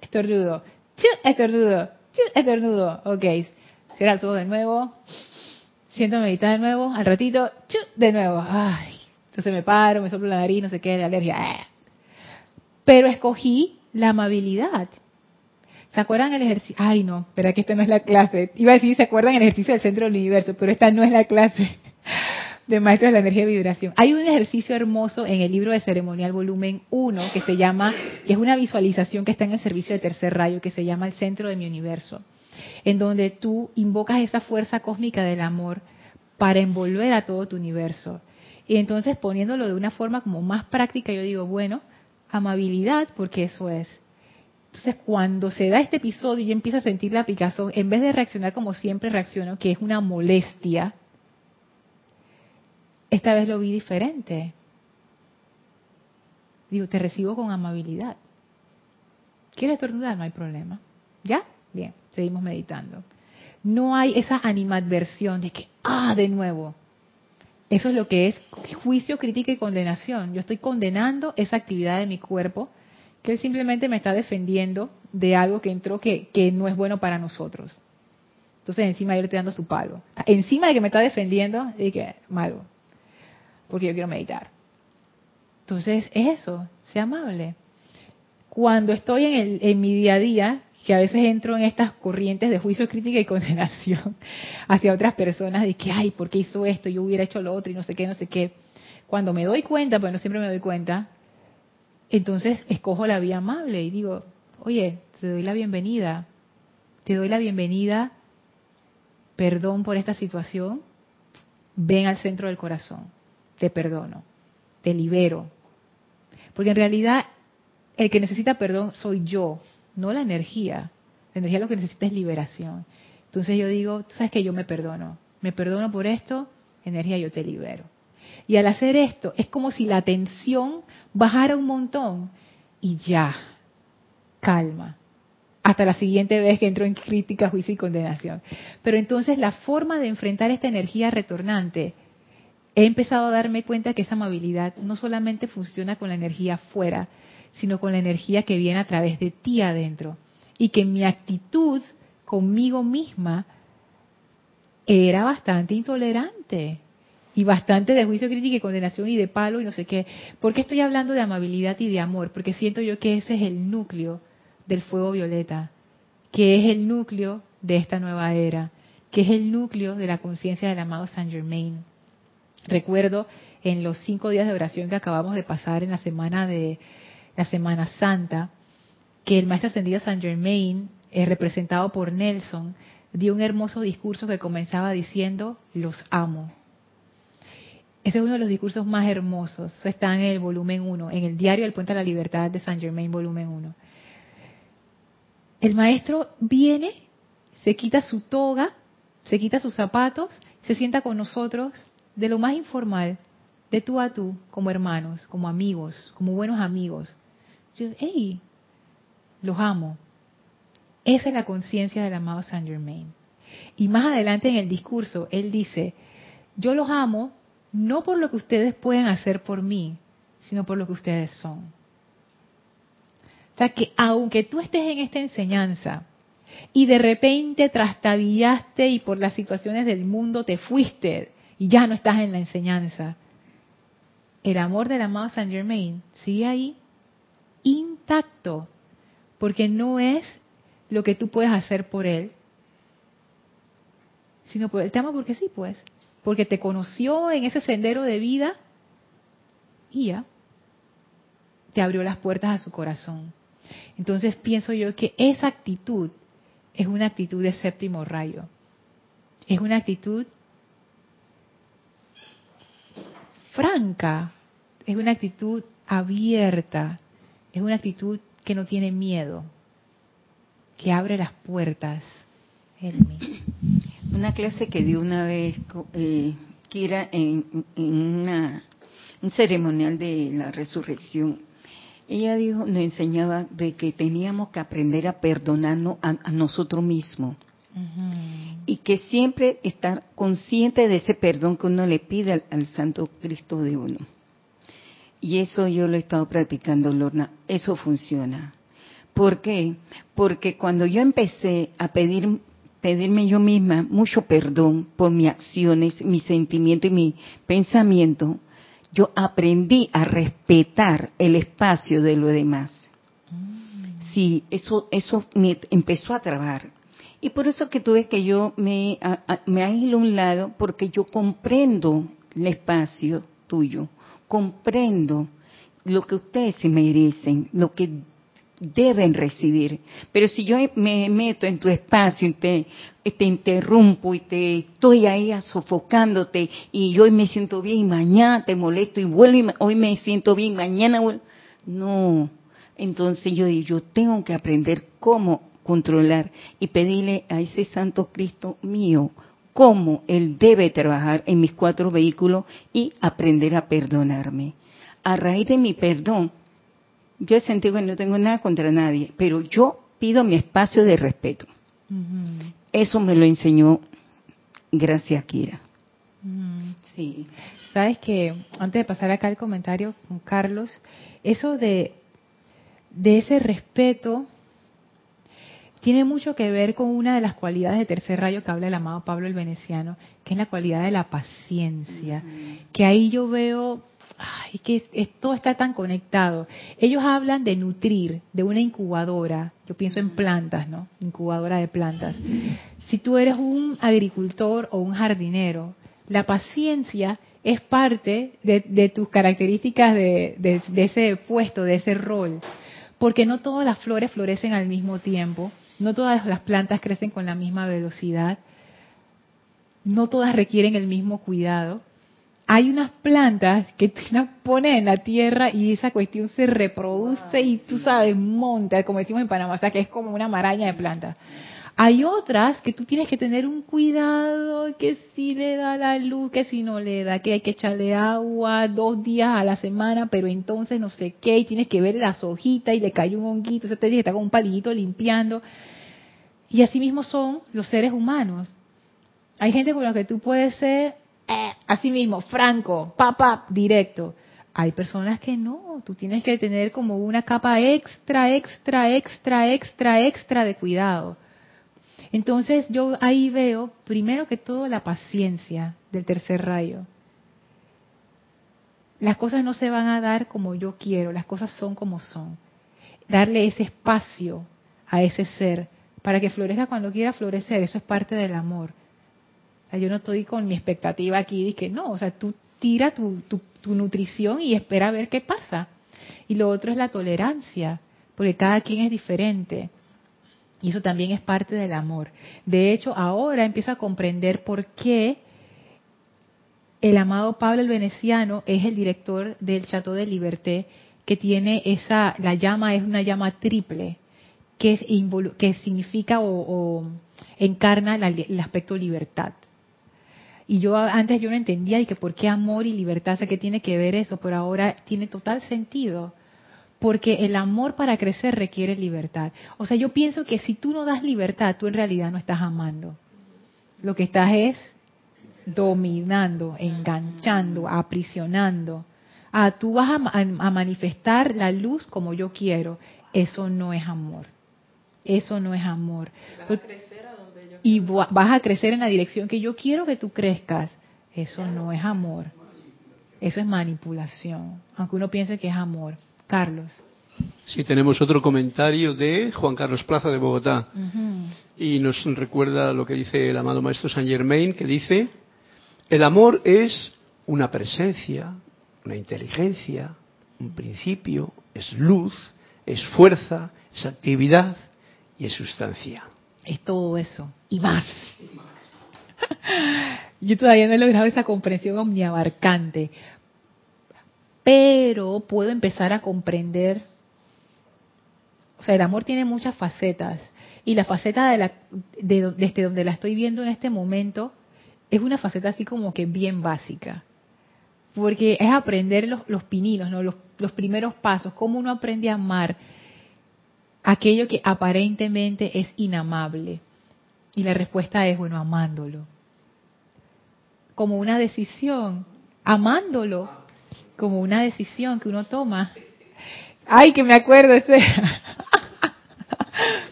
Speaker 1: estornudo, estornudo, estornudo. Ok, cierra el ojos de nuevo, siento meditar de nuevo, al ratito, de nuevo. Ay, entonces me paro, me soplo la nariz, no sé qué, de alergia. Ah. Pero escogí la amabilidad. ¿Se acuerdan el ejercicio? Ay, no, espera que esta no es la clase. Iba a decir, ¿se acuerdan el ejercicio del centro del universo? Pero esta no es la clase de Maestros de la Energía de Vibración. Hay un ejercicio hermoso en el libro de ceremonial volumen 1 que se llama, que es una visualización que está en el servicio de tercer rayo, que se llama el centro de mi universo, en donde tú invocas esa fuerza cósmica del amor para envolver a todo tu universo. Y entonces poniéndolo de una forma como más práctica, yo digo, bueno, amabilidad, porque eso es. Entonces, cuando se da este episodio y yo empiezo a sentir la picazón, en vez de reaccionar como siempre reacciono, que es una molestia, esta vez lo vi diferente. Digo, te recibo con amabilidad. ¿Quieres estornudar? No hay problema. ¿Ya? Bien, seguimos meditando. No hay esa animadversión de que, ah, de nuevo. Eso es lo que es juicio, crítica y condenación. Yo estoy condenando esa actividad de mi cuerpo que simplemente me está defendiendo de algo que entró que, que no es bueno para nosotros. Entonces encima yo le estoy dando su palo. Encima de que me está defendiendo, y que malo porque yo quiero meditar. Entonces, es eso, sea amable. Cuando estoy en, el, mi día a día, que a veces entro en estas corrientes de juicio, crítica y condenación hacia otras personas de que, ay, ¿por qué hizo esto? Yo hubiera hecho lo otro y no sé qué, no sé qué. Cuando me doy cuenta, pero no siempre me doy cuenta, entonces escojo la vía amable y digo, oye, te doy la bienvenida, te doy la bienvenida, perdón por esta situación, ven al centro del corazón te perdono, te libero. Porque en realidad el que necesita perdón soy yo, no la energía. La energía lo que necesita es liberación. Entonces yo digo, tú sabes que yo me perdono, me perdono por esto, energía yo te libero. Y al hacer esto es como si la tensión bajara un montón y ya, calma. Hasta la siguiente vez que entro en crítica, juicio y condenación. Pero entonces la forma de enfrentar esta energía retornante he empezado a darme cuenta que esa amabilidad no solamente funciona con la energía fuera, sino con la energía que viene a través de ti adentro. Y que mi actitud conmigo misma era bastante intolerante y bastante de juicio, crítica y condenación y de palo y no sé qué. ¿Por qué estoy hablando de amabilidad y de amor? Porque siento yo que ese es el núcleo del fuego violeta, que es el núcleo de esta nueva era, que es el núcleo de la conciencia del amado Saint Germain. Recuerdo en los cinco días de oración que acabamos de pasar en la semana de la Semana Santa, que el maestro ascendido Saint Germain, eh, representado por Nelson, dio un hermoso discurso que comenzaba diciendo, los amo. Ese es uno de los discursos más hermosos. Eso está en el volumen 1, en el diario del Puente a la Libertad de Saint Germain, volumen 1. El maestro viene, se quita su toga, se quita sus zapatos, se sienta con nosotros de lo más informal, de tú a tú, como hermanos, como amigos, como buenos amigos. Yo, hey, los amo. Esa es la conciencia del amado Saint Germain. Y más adelante en el discurso, él dice, yo los amo no por lo que ustedes pueden hacer por mí, sino por lo que ustedes son. O sea que aunque tú estés en esta enseñanza y de repente trastabillaste y por las situaciones del mundo te fuiste y ya no estás en la enseñanza. El amor del amado Saint Germain sigue ahí intacto, porque no es lo que tú puedes hacer por él, sino por, te ama porque sí, pues, porque te conoció en ese sendero de vida y ya te abrió las puertas a su corazón. Entonces pienso yo que esa actitud es una actitud de séptimo rayo. Es una actitud franca, es una actitud abierta, es una actitud que no tiene miedo, que abre las puertas.
Speaker 4: Una clase que dio una vez eh, Kira en, un ceremonial de la resurrección. Ella dijo, nos enseñaba de que teníamos que aprender a perdonarnos a, nosotros mismos. Y que siempre estar consciente de ese perdón que uno le pide al Santo Cristo de uno. Y eso yo lo he estado practicando, Lorna. Eso funciona. ¿Por qué? Porque cuando yo empecé a pedir, pedirme yo misma mucho perdón por mis acciones, mis sentimientos y mi pensamiento, yo aprendí a respetar el espacio de lo demás. Mm. Sí, eso, eso me empezó a trabar. Y por eso que tú ves que yo me, a, me a un lado, porque yo comprendo el espacio tuyo comprendo lo que ustedes se merecen, lo que deben recibir. Pero si yo me meto en tu espacio y te, te interrumpo y te estoy ahí sofocándote y hoy me siento bien y mañana te molesto y vuelvo y hoy me siento bien y mañana vuelvo. No. Entonces yo digo, yo tengo que aprender cómo controlar y pedirle a ese Santo Cristo mío cómo Él debe trabajar en mis cuatro vehículos y aprender a perdonarme. A raíz de mi perdón, yo he sentido que no tengo nada contra nadie, pero yo pido mi espacio de respeto. Eso me lo enseñó gracias Kira.
Speaker 1: Sí. Sabes que antes de pasar acá el comentario con Carlos, eso de, de ese respeto tiene mucho que ver con una de las cualidades de tercer rayo que habla el amado Pablo el Veneciano, que es la cualidad de la paciencia, que ahí yo veo ay, que todo está tan conectado. Ellos hablan de nutrir, de una incubadora, yo pienso en plantas, ¿no? Incubadora de plantas. Si tú eres un agricultor o un jardinero, la paciencia es parte de, tus características de ese puesto, de ese rol, porque no todas las flores florecen al mismo tiempo no todas las plantas crecen con la misma velocidad. No todas requieren el mismo cuidado. Hay unas plantas que tú las pones en la tierra y esa cuestión se reproduce y tú sabes, monta, como decimos en Panamá, o sea que es como una maraña de plantas. Hay otras que tú tienes que tener un cuidado, que si le da la luz, que si no le da, que hay que echarle agua dos días a la semana, pero entonces no sé qué, y tienes que ver las hojitas y le cae un honguito, ese te dice, está con un palillito limpiando. Y así mismo son los seres humanos. Hay gente con la que tú puedes ser eh, así mismo, franco, pap, directo. Hay personas que no, tú tienes que tener como una capa extra, extra, extra, extra, extra de cuidado. Entonces yo ahí veo, primero que todo, la paciencia del tercer rayo. Las cosas no se van a dar como yo quiero, las cosas son como son. Darle ese espacio a ese ser para que florezca cuando quiera florecer, eso es parte del amor. O sea, yo no estoy con mi expectativa aquí de que no, o sea, tú tira tu, tu, tu nutrición y espera a ver qué pasa. Y lo otro es la tolerancia, porque cada quien es diferente. Y eso también es parte del amor. De hecho, ahora empiezo a comprender por qué el amado Pablo el Veneciano es el director del Chateau de Liberté, que tiene esa, la llama es una llama triple, que, que significa o, encarna el aspecto libertad. Y yo antes yo no entendía y que por qué amor y libertad, o sea, qué tiene que ver eso, pero ahora tiene total sentido porque el amor para crecer requiere libertad. O sea, yo pienso que si tú no das libertad, tú en realidad no estás amando. Lo que estás es dominando, enganchando, aprisionando. Ah, tú vas a, manifestar la luz como yo quiero. Eso no es amor. Eso no es amor. y vas a crecer en la dirección que yo quiero que tú crezcas. Eso no es amor. Eso es manipulación. Aunque uno piense que es amor. Carlos.
Speaker 3: Sí, tenemos otro comentario de Juan Carlos Plaza de Bogotá. Y nos recuerda lo que dice el amado Maestro Saint Germain, que dice, el amor es una presencia, una inteligencia, un principio, es luz, es fuerza, es actividad y es sustancia.
Speaker 1: Es todo eso y más. Yo todavía no he logrado esa comprensión omniabarcante, pero puedo empezar a comprender. O sea, el amor tiene muchas facetas y la faceta de la, de, desde donde la estoy viendo en este momento es una faceta así como que bien básica porque es aprender los, los pininos, ¿no? Los, los, primeros pasos, cómo uno aprende a amar aquello que aparentemente es inamable. Y la respuesta es, bueno, amándolo. Como una decisión, amándolo, como una decisión que uno toma. Ay, que me acuerdo, ese,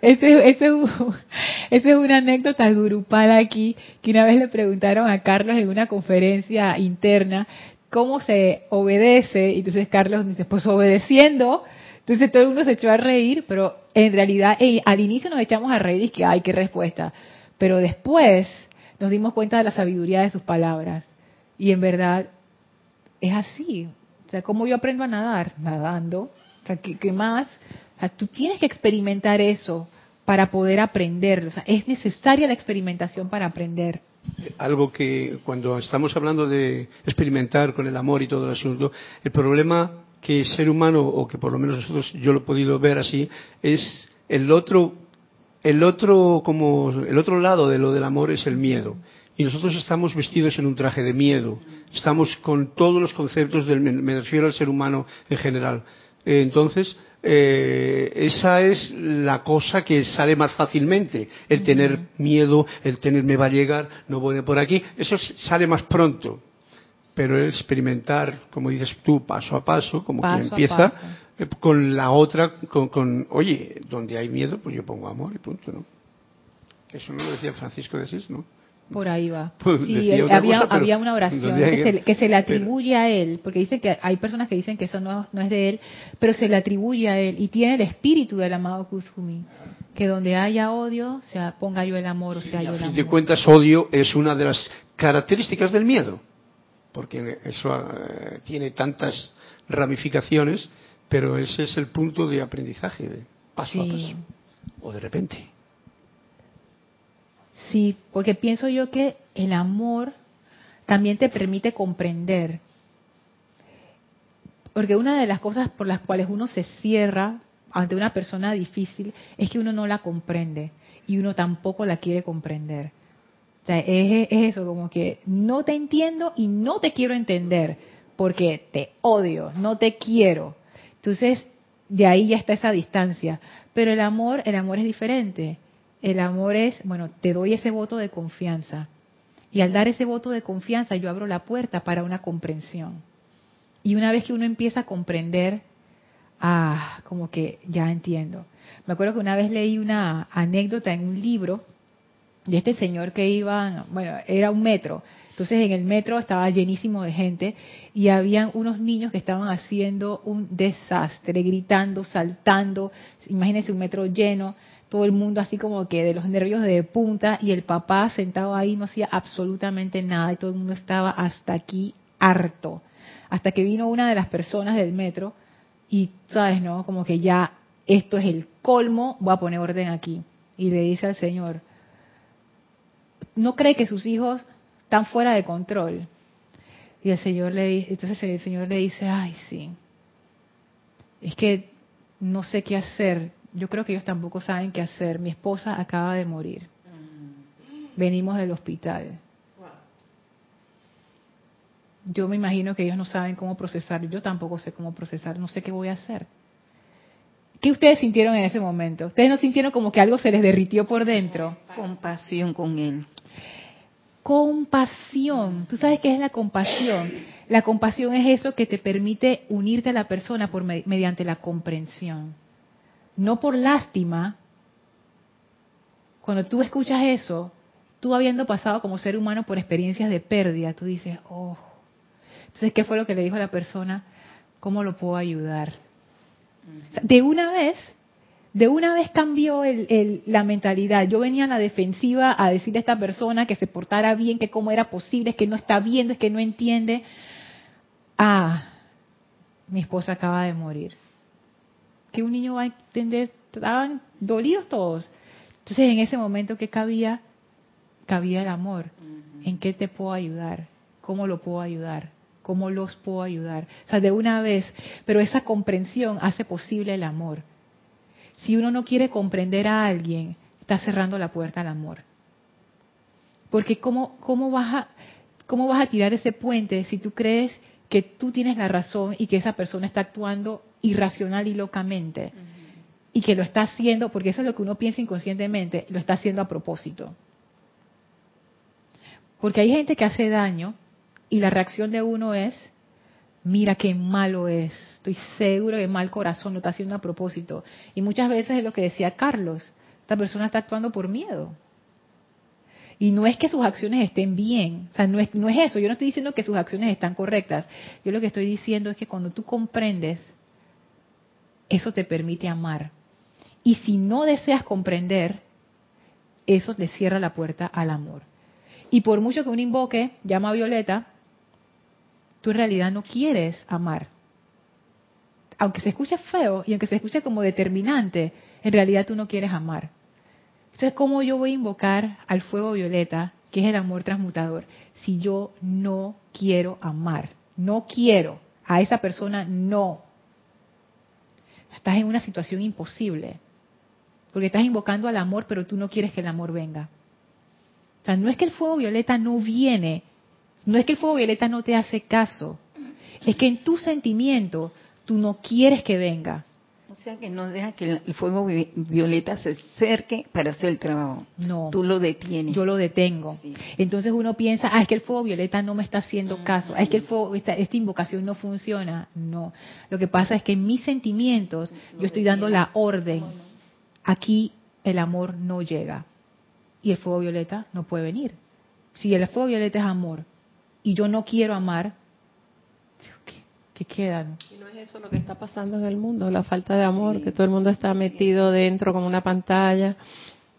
Speaker 1: ese, ese, esa es una anécdota grupal aquí, que una vez le preguntaron a Carlos en una conferencia interna cómo se obedece, y entonces Carlos dice, pues obedeciendo, entonces todo el mundo se echó a reír, pero en realidad al inicio nos echamos a reír y que, ay, qué respuesta, pero después nos dimos cuenta de la sabiduría de sus palabras, y en verdad es así, o sea, ¿cómo yo aprendo a nadar? Nadando, o sea, ¿qué, más? O tú tienes que experimentar eso para poder aprender, o sea, es necesaria la experimentación para aprender
Speaker 3: algo que cuando estamos hablando de experimentar con el amor y todo el asunto, el problema que el ser humano, o que por lo menos nosotros yo lo he podido ver así, es el otro, el otro como el otro lado de lo del amor es el miedo. Y nosotros estamos vestidos en un traje de miedo. Estamos con todos los conceptos del, me refiero al ser humano en general. Entonces, eh, esa es la cosa que sale más fácilmente. El tener miedo, el tener me va a llegar, no voy por aquí, eso sale más pronto. Pero el experimentar, como dices tú, paso a paso, como quien empieza, eh, con la otra, con, con, oye, donde hay miedo, pues yo pongo amor y punto, ¿no? Eso no lo decía Francisco de Asís, ¿no?
Speaker 1: Por ahí va. Pues sí, había, había, una oración que se, le atribuye a él, porque dice que hay personas que dicen que eso no, no, es de él, pero se le atribuye a él y tiene el espíritu del amado Kuzumi. Que donde haya odio, o sea, ponga yo el amor, o sea, yo el amor.
Speaker 3: de cuentas, odio es una de las características del miedo, porque eso eh, tiene tantas ramificaciones, pero ese es el punto de aprendizaje, de paso a paso, o de repente.
Speaker 1: Sí, porque pienso yo que el amor también te permite comprender. Porque una de las cosas por las cuales uno se cierra ante una persona difícil es que uno no la comprende y uno tampoco la quiere comprender. O sea, es, eso, como que no te entiendo y no te quiero entender porque te odio, no te quiero. Entonces, de ahí ya está esa distancia. Pero el amor, el amor es diferente. El amor es, bueno, te doy ese voto de confianza. Y al dar ese voto de confianza yo abro la puerta para una comprensión. Y una vez que uno empieza a comprender, ah, como que ya entiendo. Me acuerdo que una vez leí una anécdota en un libro de este señor que iba, bueno, era un metro. Entonces en el metro estaba llenísimo de gente y habían unos niños que estaban haciendo un desastre, gritando, saltando. Imagínense un metro lleno todo el mundo así como que de los nervios de punta y el papá sentado ahí no hacía absolutamente nada y todo el mundo estaba hasta aquí harto. Hasta que vino una de las personas del metro y, ¿sabes, no? Como que ya esto es el colmo, voy a poner orden aquí. Y le dice al Señor, ¿no cree que sus hijos están fuera de control? Y el Señor le dice, entonces el Señor le dice, ay, sí, es que no sé qué hacer yo creo que ellos tampoco saben qué hacer. Mi esposa acaba de morir. Venimos del hospital. Yo me imagino que ellos no saben cómo procesar. Yo tampoco sé cómo procesar. No sé qué voy a hacer. ¿Qué ustedes sintieron en ese momento? ¿Ustedes no sintieron como que algo se les derritió por dentro?
Speaker 4: Compasión con él.
Speaker 1: Compasión. ¿Tú sabes qué es la compasión? La compasión es eso que te permite unirte a la persona por mediante la comprensión no por lástima, cuando tú escuchas eso, tú habiendo pasado como ser humano por experiencias de pérdida, tú dices, oh. Entonces, ¿qué fue lo que le dijo a la persona? ¿Cómo lo puedo ayudar? De una vez, de una vez cambió el, la mentalidad. Yo venía a la defensiva a decirle a esta persona que se portara bien, que cómo era posible, es que no está viendo, es que no entiende. Ah, mi esposa acaba de morir. Que un niño va a entender, estaban dolidos todos. Entonces en ese momento que cabía, cabía el amor. ¿En qué te puedo ayudar? ¿Cómo lo puedo ayudar? ¿Cómo los puedo ayudar? O sea, de una vez, pero esa comprensión hace posible el amor. Si uno no quiere comprender a alguien, está cerrando la puerta al amor. Porque ¿cómo, cómo, vas a, ¿cómo vas a tirar ese puente si tú crees que tú tienes la razón y que esa persona está actuando irracional y locamente? Y que lo está haciendo, porque eso es lo que uno piensa inconscientemente, lo está haciendo a propósito. Porque hay gente que hace daño y la reacción de uno es, mira qué malo es, estoy seguro que mal corazón lo está haciendo a propósito. Y muchas veces es lo que decía Carlos, esta persona está actuando por miedo. Y no es que sus acciones estén bien, o sea, no es, no es eso, yo no estoy diciendo que sus acciones están correctas, yo lo que estoy diciendo es que cuando tú comprendes, eso te permite amar. Y si no deseas comprender, eso te cierra la puerta al amor. Y por mucho que uno invoque, llama a Violeta, tú en realidad no quieres amar. Aunque se escuche feo y aunque se escuche como determinante, en realidad tú no quieres amar. Entonces, ¿cómo yo voy a invocar al fuego violeta, que es el amor transmutador, si yo no quiero amar? No quiero. A esa persona no. Estás en una situación imposible. Porque estás invocando al amor, pero tú no quieres que el amor venga. O sea, no es que el fuego violeta no viene, no es que el fuego violeta no te hace caso, es que en tu sentimiento tú no quieres que venga.
Speaker 4: O sea que no deja que el fuego violeta se acerque para hacer el trabajo.
Speaker 1: No.
Speaker 4: Tú lo detienes.
Speaker 1: Yo lo detengo. Entonces uno piensa, ah, es que el fuego violeta no me está haciendo caso. Ah, es que el fuego, esta, esta, invocación no funciona. No. Lo que pasa es que en mis sentimientos yo estoy dando la orden. Aquí el amor no llega. Y el fuego violeta no puede venir. Si el fuego violeta es amor y yo no quiero amar, ¿qué, queda?
Speaker 2: Y no es eso lo que está pasando en el mundo, la falta de amor, que todo el mundo está metido dentro como una pantalla,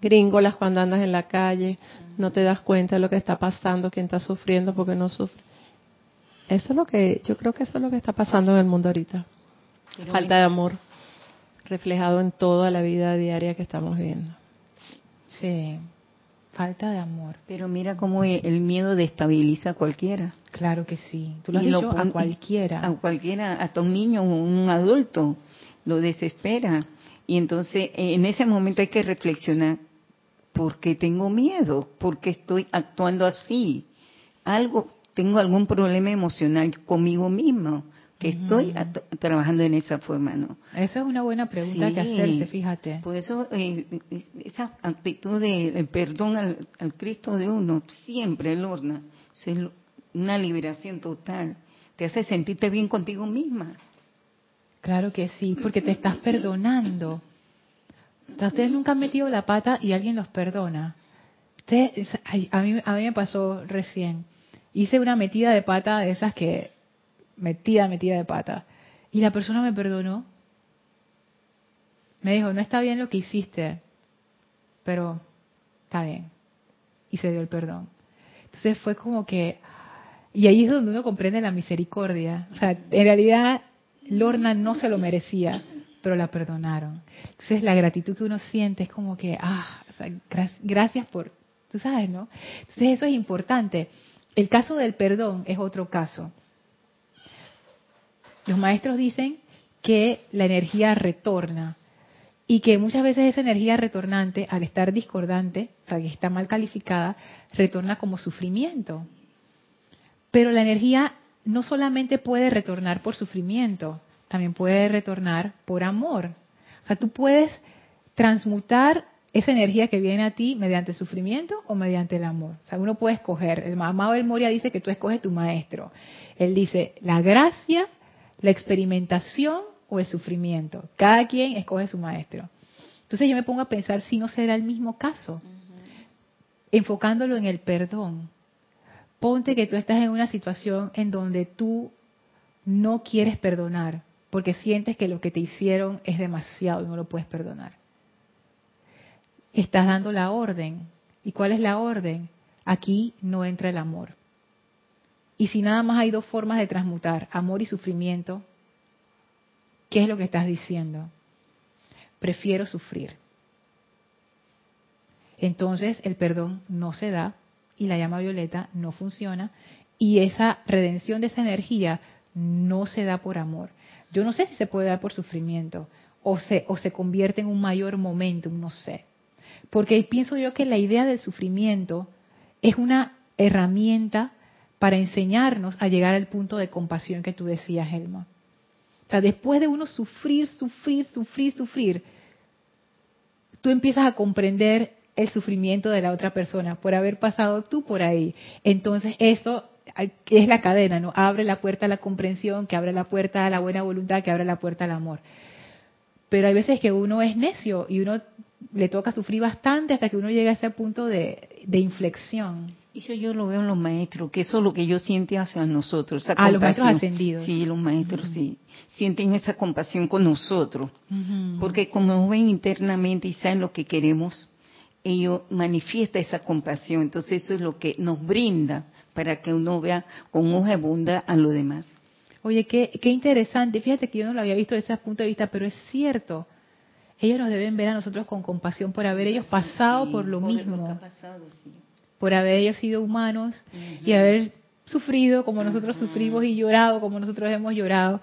Speaker 2: gringolas cuando andas en la calle, no te das cuenta de lo que está pasando, quién está sufriendo porque no sufre. Eso es lo que, yo creo que eso es lo que está pasando en el mundo ahorita. Falta de amor, reflejado en toda la vida diaria que estamos viendo.
Speaker 1: Sí, falta de amor.
Speaker 4: Pero mira cómo el miedo destabiliza a cualquiera.
Speaker 1: Claro que sí. Tú lo has dicho a cualquiera.
Speaker 4: A cualquiera, hasta un niño o un adulto, lo desespera. Y entonces en ese momento hay que reflexionar, ¿por qué tengo miedo? ¿Por qué estoy actuando así? Algo, tengo algún problema emocional conmigo mismo que estoy trabajando en esa forma, ¿no?
Speaker 1: Eso es una buena pregunta que hacerse, fíjate.
Speaker 4: Por eso eh, esa actitud de perdón al, Cristo de uno, siempre, Lorna, es una liberación total. Te hace sentirte bien contigo misma.
Speaker 1: Claro que sí, porque te estás perdonando. Ustedes nunca han metido la pata y alguien los perdona. a, mí, a mí me pasó recién. Hice una metida de pata de esas que metida, metida de pata. Y la persona me perdonó. Me dijo, no está bien lo que hiciste, pero está bien. Y se dio el perdón. Entonces fue como que, y ahí es donde uno comprende la misericordia. O sea, en realidad Lorna no se lo merecía, pero la perdonaron. Entonces la gratitud que uno siente es como que, ah, gracias por, tú sabes, ¿no? Entonces eso es importante. El caso del perdón es otro caso. Los maestros dicen que la energía retorna y que muchas veces esa energía retornante, al estar discordante, o sea, que está mal calificada, retorna como sufrimiento. Pero la energía no solamente puede retornar por sufrimiento, también puede retornar por amor. O sea, tú puedes transmutar esa energía que viene a ti mediante sufrimiento o mediante el amor. O sea, uno puede escoger. El amado del Moria dice que tú escoges tu maestro. Él dice, la gracia la experimentación o el sufrimiento. Cada quien escoge su maestro. Entonces yo me pongo a pensar si no será el mismo caso, enfocándolo en el perdón. Ponte que tú estás en una situación en donde tú no quieres perdonar porque sientes que lo que te hicieron es demasiado y no lo puedes perdonar. Estás dando la orden. ¿Y cuál es la orden? Aquí no entra el amor. Y si nada más hay dos formas de transmutar, amor y sufrimiento, ¿qué es lo que estás diciendo? Prefiero sufrir. Entonces el perdón no se da y la llama violeta no funciona y esa redención de esa energía no se da por amor. Yo no sé si se puede dar por sufrimiento o se, o se convierte en un mayor momento, no sé. Porque pienso yo que la idea del sufrimiento es una herramienta para enseñarnos a llegar al punto de compasión que tú decías, Helma. O sea, después de uno sufrir, sufrir, sufrir, sufrir, tú empiezas a comprender el sufrimiento de la otra persona por haber pasado tú por ahí. Entonces eso es la cadena, ¿no? Abre la puerta a la comprensión, que abre la puerta a la buena voluntad, que abre la puerta al amor. Pero hay veces que uno es necio y uno le toca sufrir bastante hasta que uno llega a ese punto de, inflexión.
Speaker 4: Eso yo lo veo en los maestros, que eso es lo que yo siento hacia nosotros.
Speaker 1: ah, los maestros ascendidos.
Speaker 4: Sí, los maestros sí. Sienten esa compasión con nosotros. Porque como ven internamente y saben lo que queremos, ellos manifiestan esa compasión. Entonces eso es lo que nos brinda para que uno vea con hoja bunda a lo demás.
Speaker 1: Oye, qué, qué interesante. Fíjate que yo no lo había visto desde ese punto de vista, pero es cierto ellos nos deben ver a nosotros con compasión por haber ellos pasado por lo mismo, por haber ellos sido humanos y haber sufrido como nosotros sufrimos y llorado como nosotros hemos llorado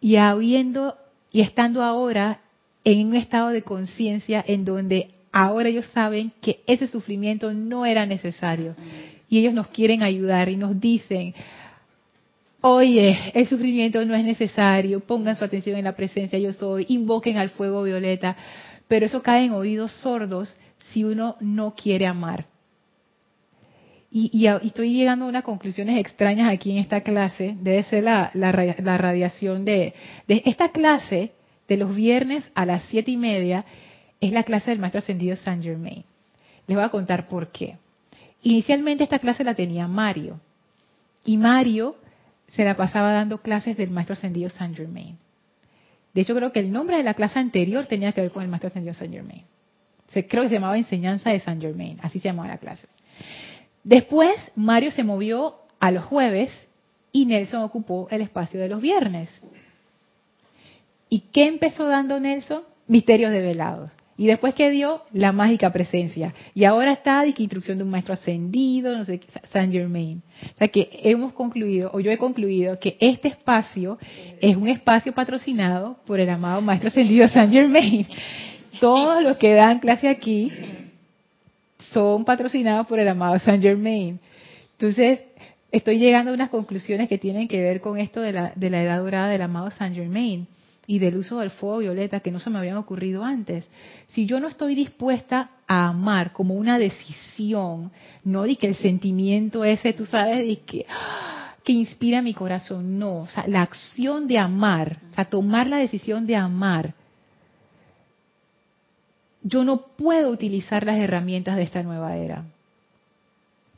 Speaker 1: y habiendo y estando ahora en un estado de conciencia en donde ahora ellos saben que ese sufrimiento no era necesario. Y ellos nos quieren ayudar y nos dicen Oye, el sufrimiento no es necesario, pongan su atención en la presencia yo soy, invoquen al fuego violeta, pero eso cae en oídos sordos si uno no quiere amar. Y, estoy llegando a unas conclusiones extrañas aquí en esta clase, debe ser la, radiación de, de, esta clase de los viernes a las siete y media, es la clase del maestro ascendido Saint Germain. Les voy a contar por qué. Inicialmente esta clase la tenía Mario, y Mario se la pasaba dando clases del maestro ascendido Saint Germain. De hecho, creo que el nombre de la clase anterior tenía que ver con el maestro ascendido Saint Germain. creo que se llamaba Enseñanza de Saint Germain, así se llamaba la clase. Después, Mario se movió a los jueves y Nelson ocupó el espacio de los viernes. ¿Y qué empezó dando Nelson? Misterios develados. Y después que dio la mágica presencia. Y ahora está de que instrucción de un maestro ascendido, no sé, Saint Germain. O sea que hemos concluido, o yo he concluido, que este espacio es un espacio patrocinado por el amado maestro ascendido Saint Germain. Todos los que dan clase aquí son patrocinados por el amado Saint Germain. Entonces, estoy llegando a unas conclusiones que tienen que ver con esto de la, de la edad dorada del amado Saint Germain y del uso del fuego violeta que no se me habían ocurrido antes. Si yo no estoy dispuesta a amar como una decisión, no de que el sentimiento ese, tú sabes, de que, que inspira mi corazón, no, o sea, la acción de amar, o sea, tomar la decisión de amar, yo no puedo utilizar las herramientas de esta nueva era.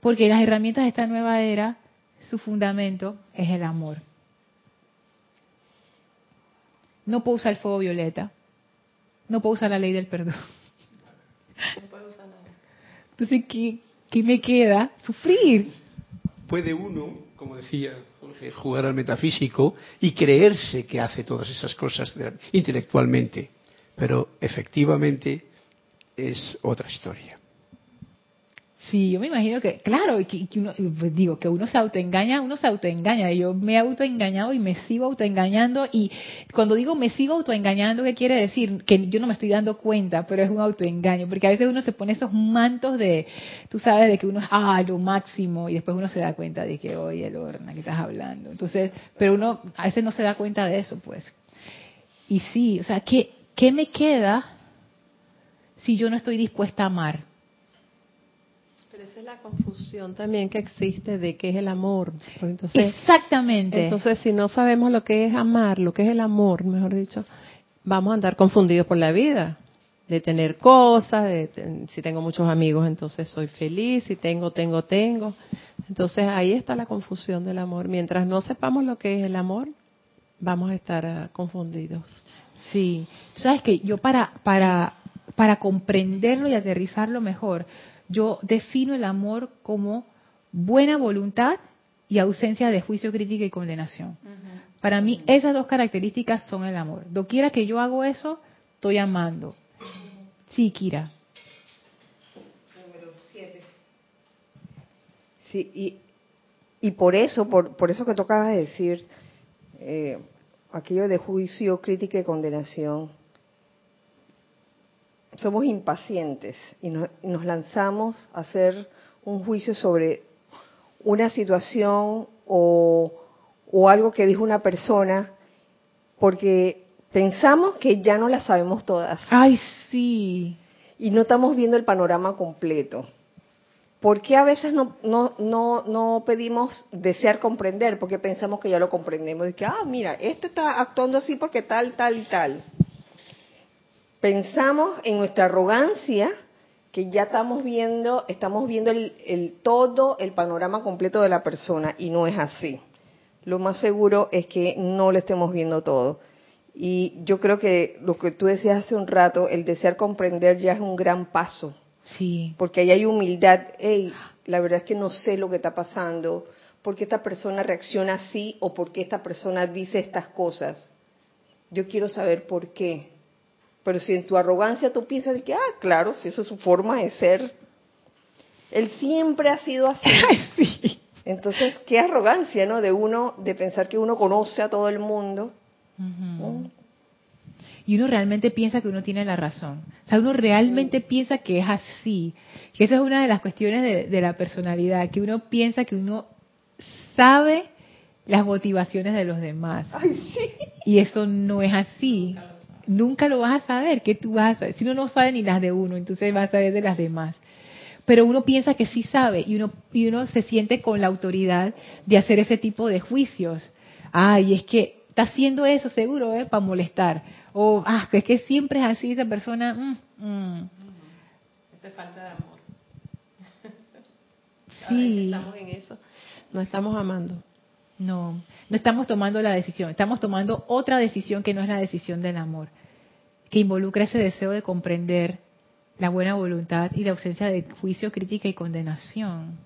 Speaker 1: Porque las herramientas de esta nueva era, su fundamento es el amor. No puedo usar el fuego violeta. No puedo usar la ley del perdón. No puedo usar nada. Entonces, ¿qué, me queda? Sufrir.
Speaker 3: Puede uno, como decía Jorge, jugar al metafísico y creerse que hace todas esas cosas intelectualmente. Pero efectivamente es otra historia.
Speaker 1: Sí, yo me imagino que, claro, que, uno, pues digo, que uno se autoengaña, uno se autoengaña. Yo me he autoengañado y me sigo autoengañando. Y cuando digo me sigo autoengañando, ¿qué quiere decir? Que yo no me estoy dando cuenta, pero es un autoengaño. Porque a veces uno se pone esos mantos de, tú sabes, de que uno es, ah, lo máximo. Y después uno se da cuenta de que, oye, Lorna, ¿qué estás hablando? Entonces, pero uno a veces no se da cuenta de eso, pues. Y sí, o sea, ¿qué, qué me queda si yo no estoy dispuesta a amar?
Speaker 2: Esa es la confusión también que existe de qué es el amor. Entonces,
Speaker 1: Exactamente.
Speaker 2: Entonces, si no sabemos lo que es amar, lo que es el amor, mejor dicho, vamos a andar confundidos por la vida. De tener cosas, de, si tengo muchos amigos, entonces soy feliz, si tengo, tengo, tengo. Entonces ahí está la confusión del amor. Mientras no sepamos lo que es el amor, vamos a estar ah, confundidos.
Speaker 1: Sí, sabes que yo para para para comprenderlo y aterrizarlo mejor, yo defino el amor como buena voluntad y ausencia de juicio, crítica y condenación. Para mí esas dos características son el amor. Doquiera que yo hago eso, estoy amando. Sí, Kira.
Speaker 5: Número Sí, y, y por eso, por, por eso que tocaba decir, eh, aquello de juicio, crítica y condenación, somos impacientes y, nos lanzamos a hacer un juicio sobre una situación o, o algo que dijo una persona porque pensamos que ya no la sabemos todas.
Speaker 1: Ay, sí.
Speaker 5: Y no estamos viendo el panorama completo. ¿Por qué a veces no, no, no, no pedimos desear comprender? Porque pensamos que ya lo comprendemos. De que, ah, mira, este está actuando así porque tal, tal y tal. Pensamos en nuestra arrogancia que ya estamos viendo, estamos viendo el, el todo, el panorama completo de la persona y no es así. Lo más seguro es que no lo estemos viendo todo. Y yo creo que lo que tú decías hace un rato, el desear comprender ya es un gran paso
Speaker 1: Sí.
Speaker 5: Porque ahí hay humildad. Hey, la verdad es que no sé lo que está pasando. ¿Por qué esta persona reacciona así o por qué esta persona dice estas cosas? Yo quiero saber por qué. Pero si en tu arrogancia tú piensas que, ah, claro, si eso es su forma de ser. Él siempre ha sido así.
Speaker 1: sí.
Speaker 5: Entonces, qué arrogancia, ¿no? De uno, de pensar que uno conoce a todo el mundo
Speaker 1: y uno realmente piensa que uno tiene la razón. O sea, uno realmente piensa que es así. Que esa es una de las cuestiones de, la personalidad, que uno piensa que uno sabe las motivaciones de los demás. Y eso no es así. Nunca lo vas a saber. ¿Qué tú vas a saber? Si uno no sabe ni las de uno, entonces vas a saber de las demás. Pero uno piensa que sí sabe y uno, y uno se siente con la autoridad de hacer ese tipo de juicios. Ay, es que está haciendo eso seguro, ¿eh? Para molestar. O, ah, es que siempre es así esa persona. Mm, mm.
Speaker 2: Eso es falta de amor.
Speaker 1: sí.
Speaker 2: Estamos en eso. No estamos amando.
Speaker 1: No, no estamos tomando la decisión. Estamos tomando otra decisión que no es la decisión del amor. Que involucra ese deseo de comprender la buena voluntad y la ausencia de juicio, crítica y condenación.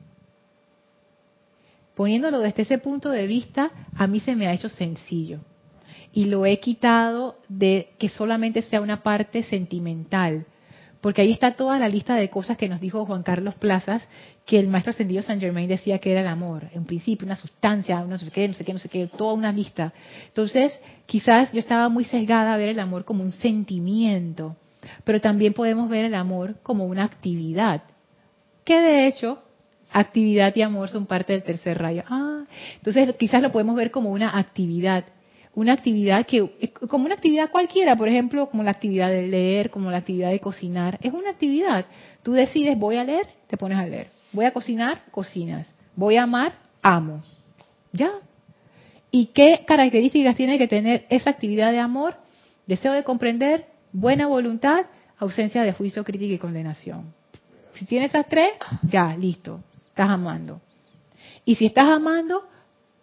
Speaker 1: Poniéndolo desde ese punto de vista, a mí se me ha hecho sencillo y lo he quitado de que solamente sea una parte sentimental, porque ahí está toda la lista de cosas que nos dijo Juan Carlos Plazas, que el maestro ascendido San Germain decía que era el amor, en principio, una sustancia, no sé qué, no sé qué, no sé qué, toda una lista. Entonces, quizás yo estaba muy sesgada a ver el amor como un sentimiento, pero también podemos ver el amor como una actividad, que de hecho actividad y amor son parte del tercer rayo. Ah, entonces quizás lo podemos ver como una actividad una actividad que, como una actividad cualquiera, por ejemplo, como la actividad de leer, como la actividad de cocinar, es una actividad. Tú decides, voy a leer, te pones a leer. Voy a cocinar, cocinas. Voy a amar, amo. ¿Ya? ¿Y qué características tiene que tener esa actividad de amor? Deseo de comprender, buena voluntad, ausencia de juicio, crítica y condenación. Si tienes esas tres, ya, listo, estás amando. Y si estás amando,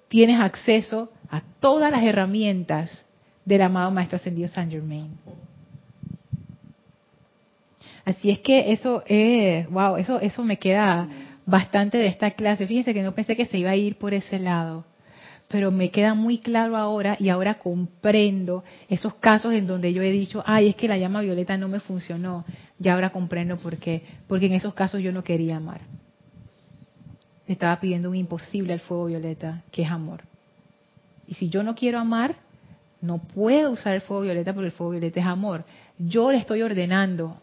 Speaker 1: tienes acceso a todas las herramientas del amado Maestro Ascendido San Germain. Así es que eso es, wow, eso, eso me queda bastante de esta clase. Fíjense que no pensé que se iba a ir por ese lado, pero me queda muy claro ahora y ahora comprendo esos casos en donde yo he dicho, ay, es que la llama violeta no me funcionó. Y ahora comprendo por qué. Porque en esos casos yo no quería amar. estaba pidiendo un imposible al fuego violeta, que es amor. Y si yo no quiero amar, no puedo usar el fuego violeta porque el fuego violeta es amor. Yo le estoy ordenando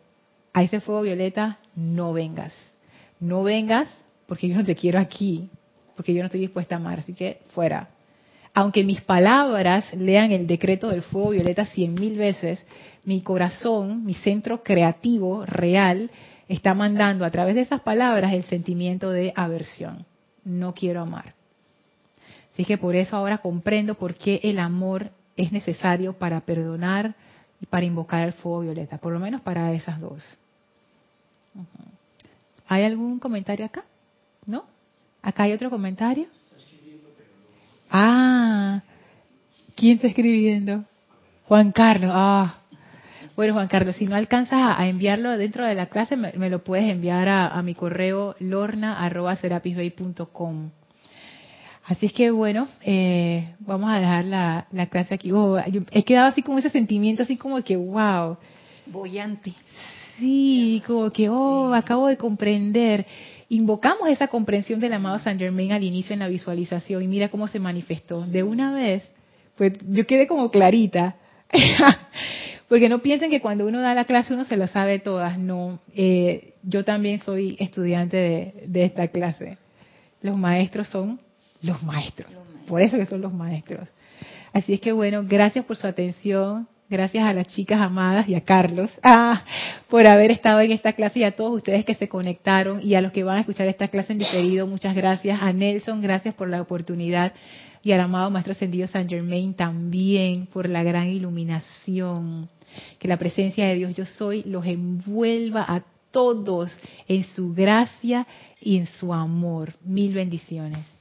Speaker 1: a ese fuego violeta, no vengas. No vengas porque yo no te quiero aquí, porque yo no estoy dispuesta a amar, así que fuera. Aunque mis palabras lean el decreto del fuego violeta cien mil veces, mi corazón, mi centro creativo real, está mandando a través de esas palabras el sentimiento de aversión. No quiero amar. Así que por eso ahora comprendo por qué el amor es necesario para perdonar y para invocar el fuego violeta, por lo menos para esas dos. ¿Hay algún comentario acá? ¿No? ¿Acá hay otro comentario? Ah, ¿Quién está escribiendo? Juan Carlos. Ah. Bueno, Juan Carlos, si no alcanzas a, enviarlo dentro de la clase, me, lo puedes enviar a, mi correo lorna.serapisbay.com. Así es que bueno, eh, vamos a dejar la, clase aquí. Oh, he quedado así con ese sentimiento, así como que, wow.
Speaker 4: Boyante.
Speaker 1: Sí, como que, oh, acabo de comprender. Invocamos esa comprensión del amado San Germain al inicio en la visualización y mira cómo se manifestó. De una vez, pues yo quedé como clarita. Porque no piensen que cuando uno da la clase uno se lo sabe todas. No, eh, yo también soy estudiante de, de esta clase. Los maestros son los maestros. Por eso que son los maestros. Así es que bueno, gracias por su atención. Gracias a las chicas amadas y a Carlos ah, por haber estado en esta clase y a todos ustedes que se conectaron y a los que van a escuchar esta clase en diferido. Muchas gracias. A Nelson, gracias por la oportunidad y al amado Maestro Ascendido San Germain también por la gran iluminación. Que la presencia de Dios yo soy los envuelva a todos en su gracia y en su amor. Mil bendiciones.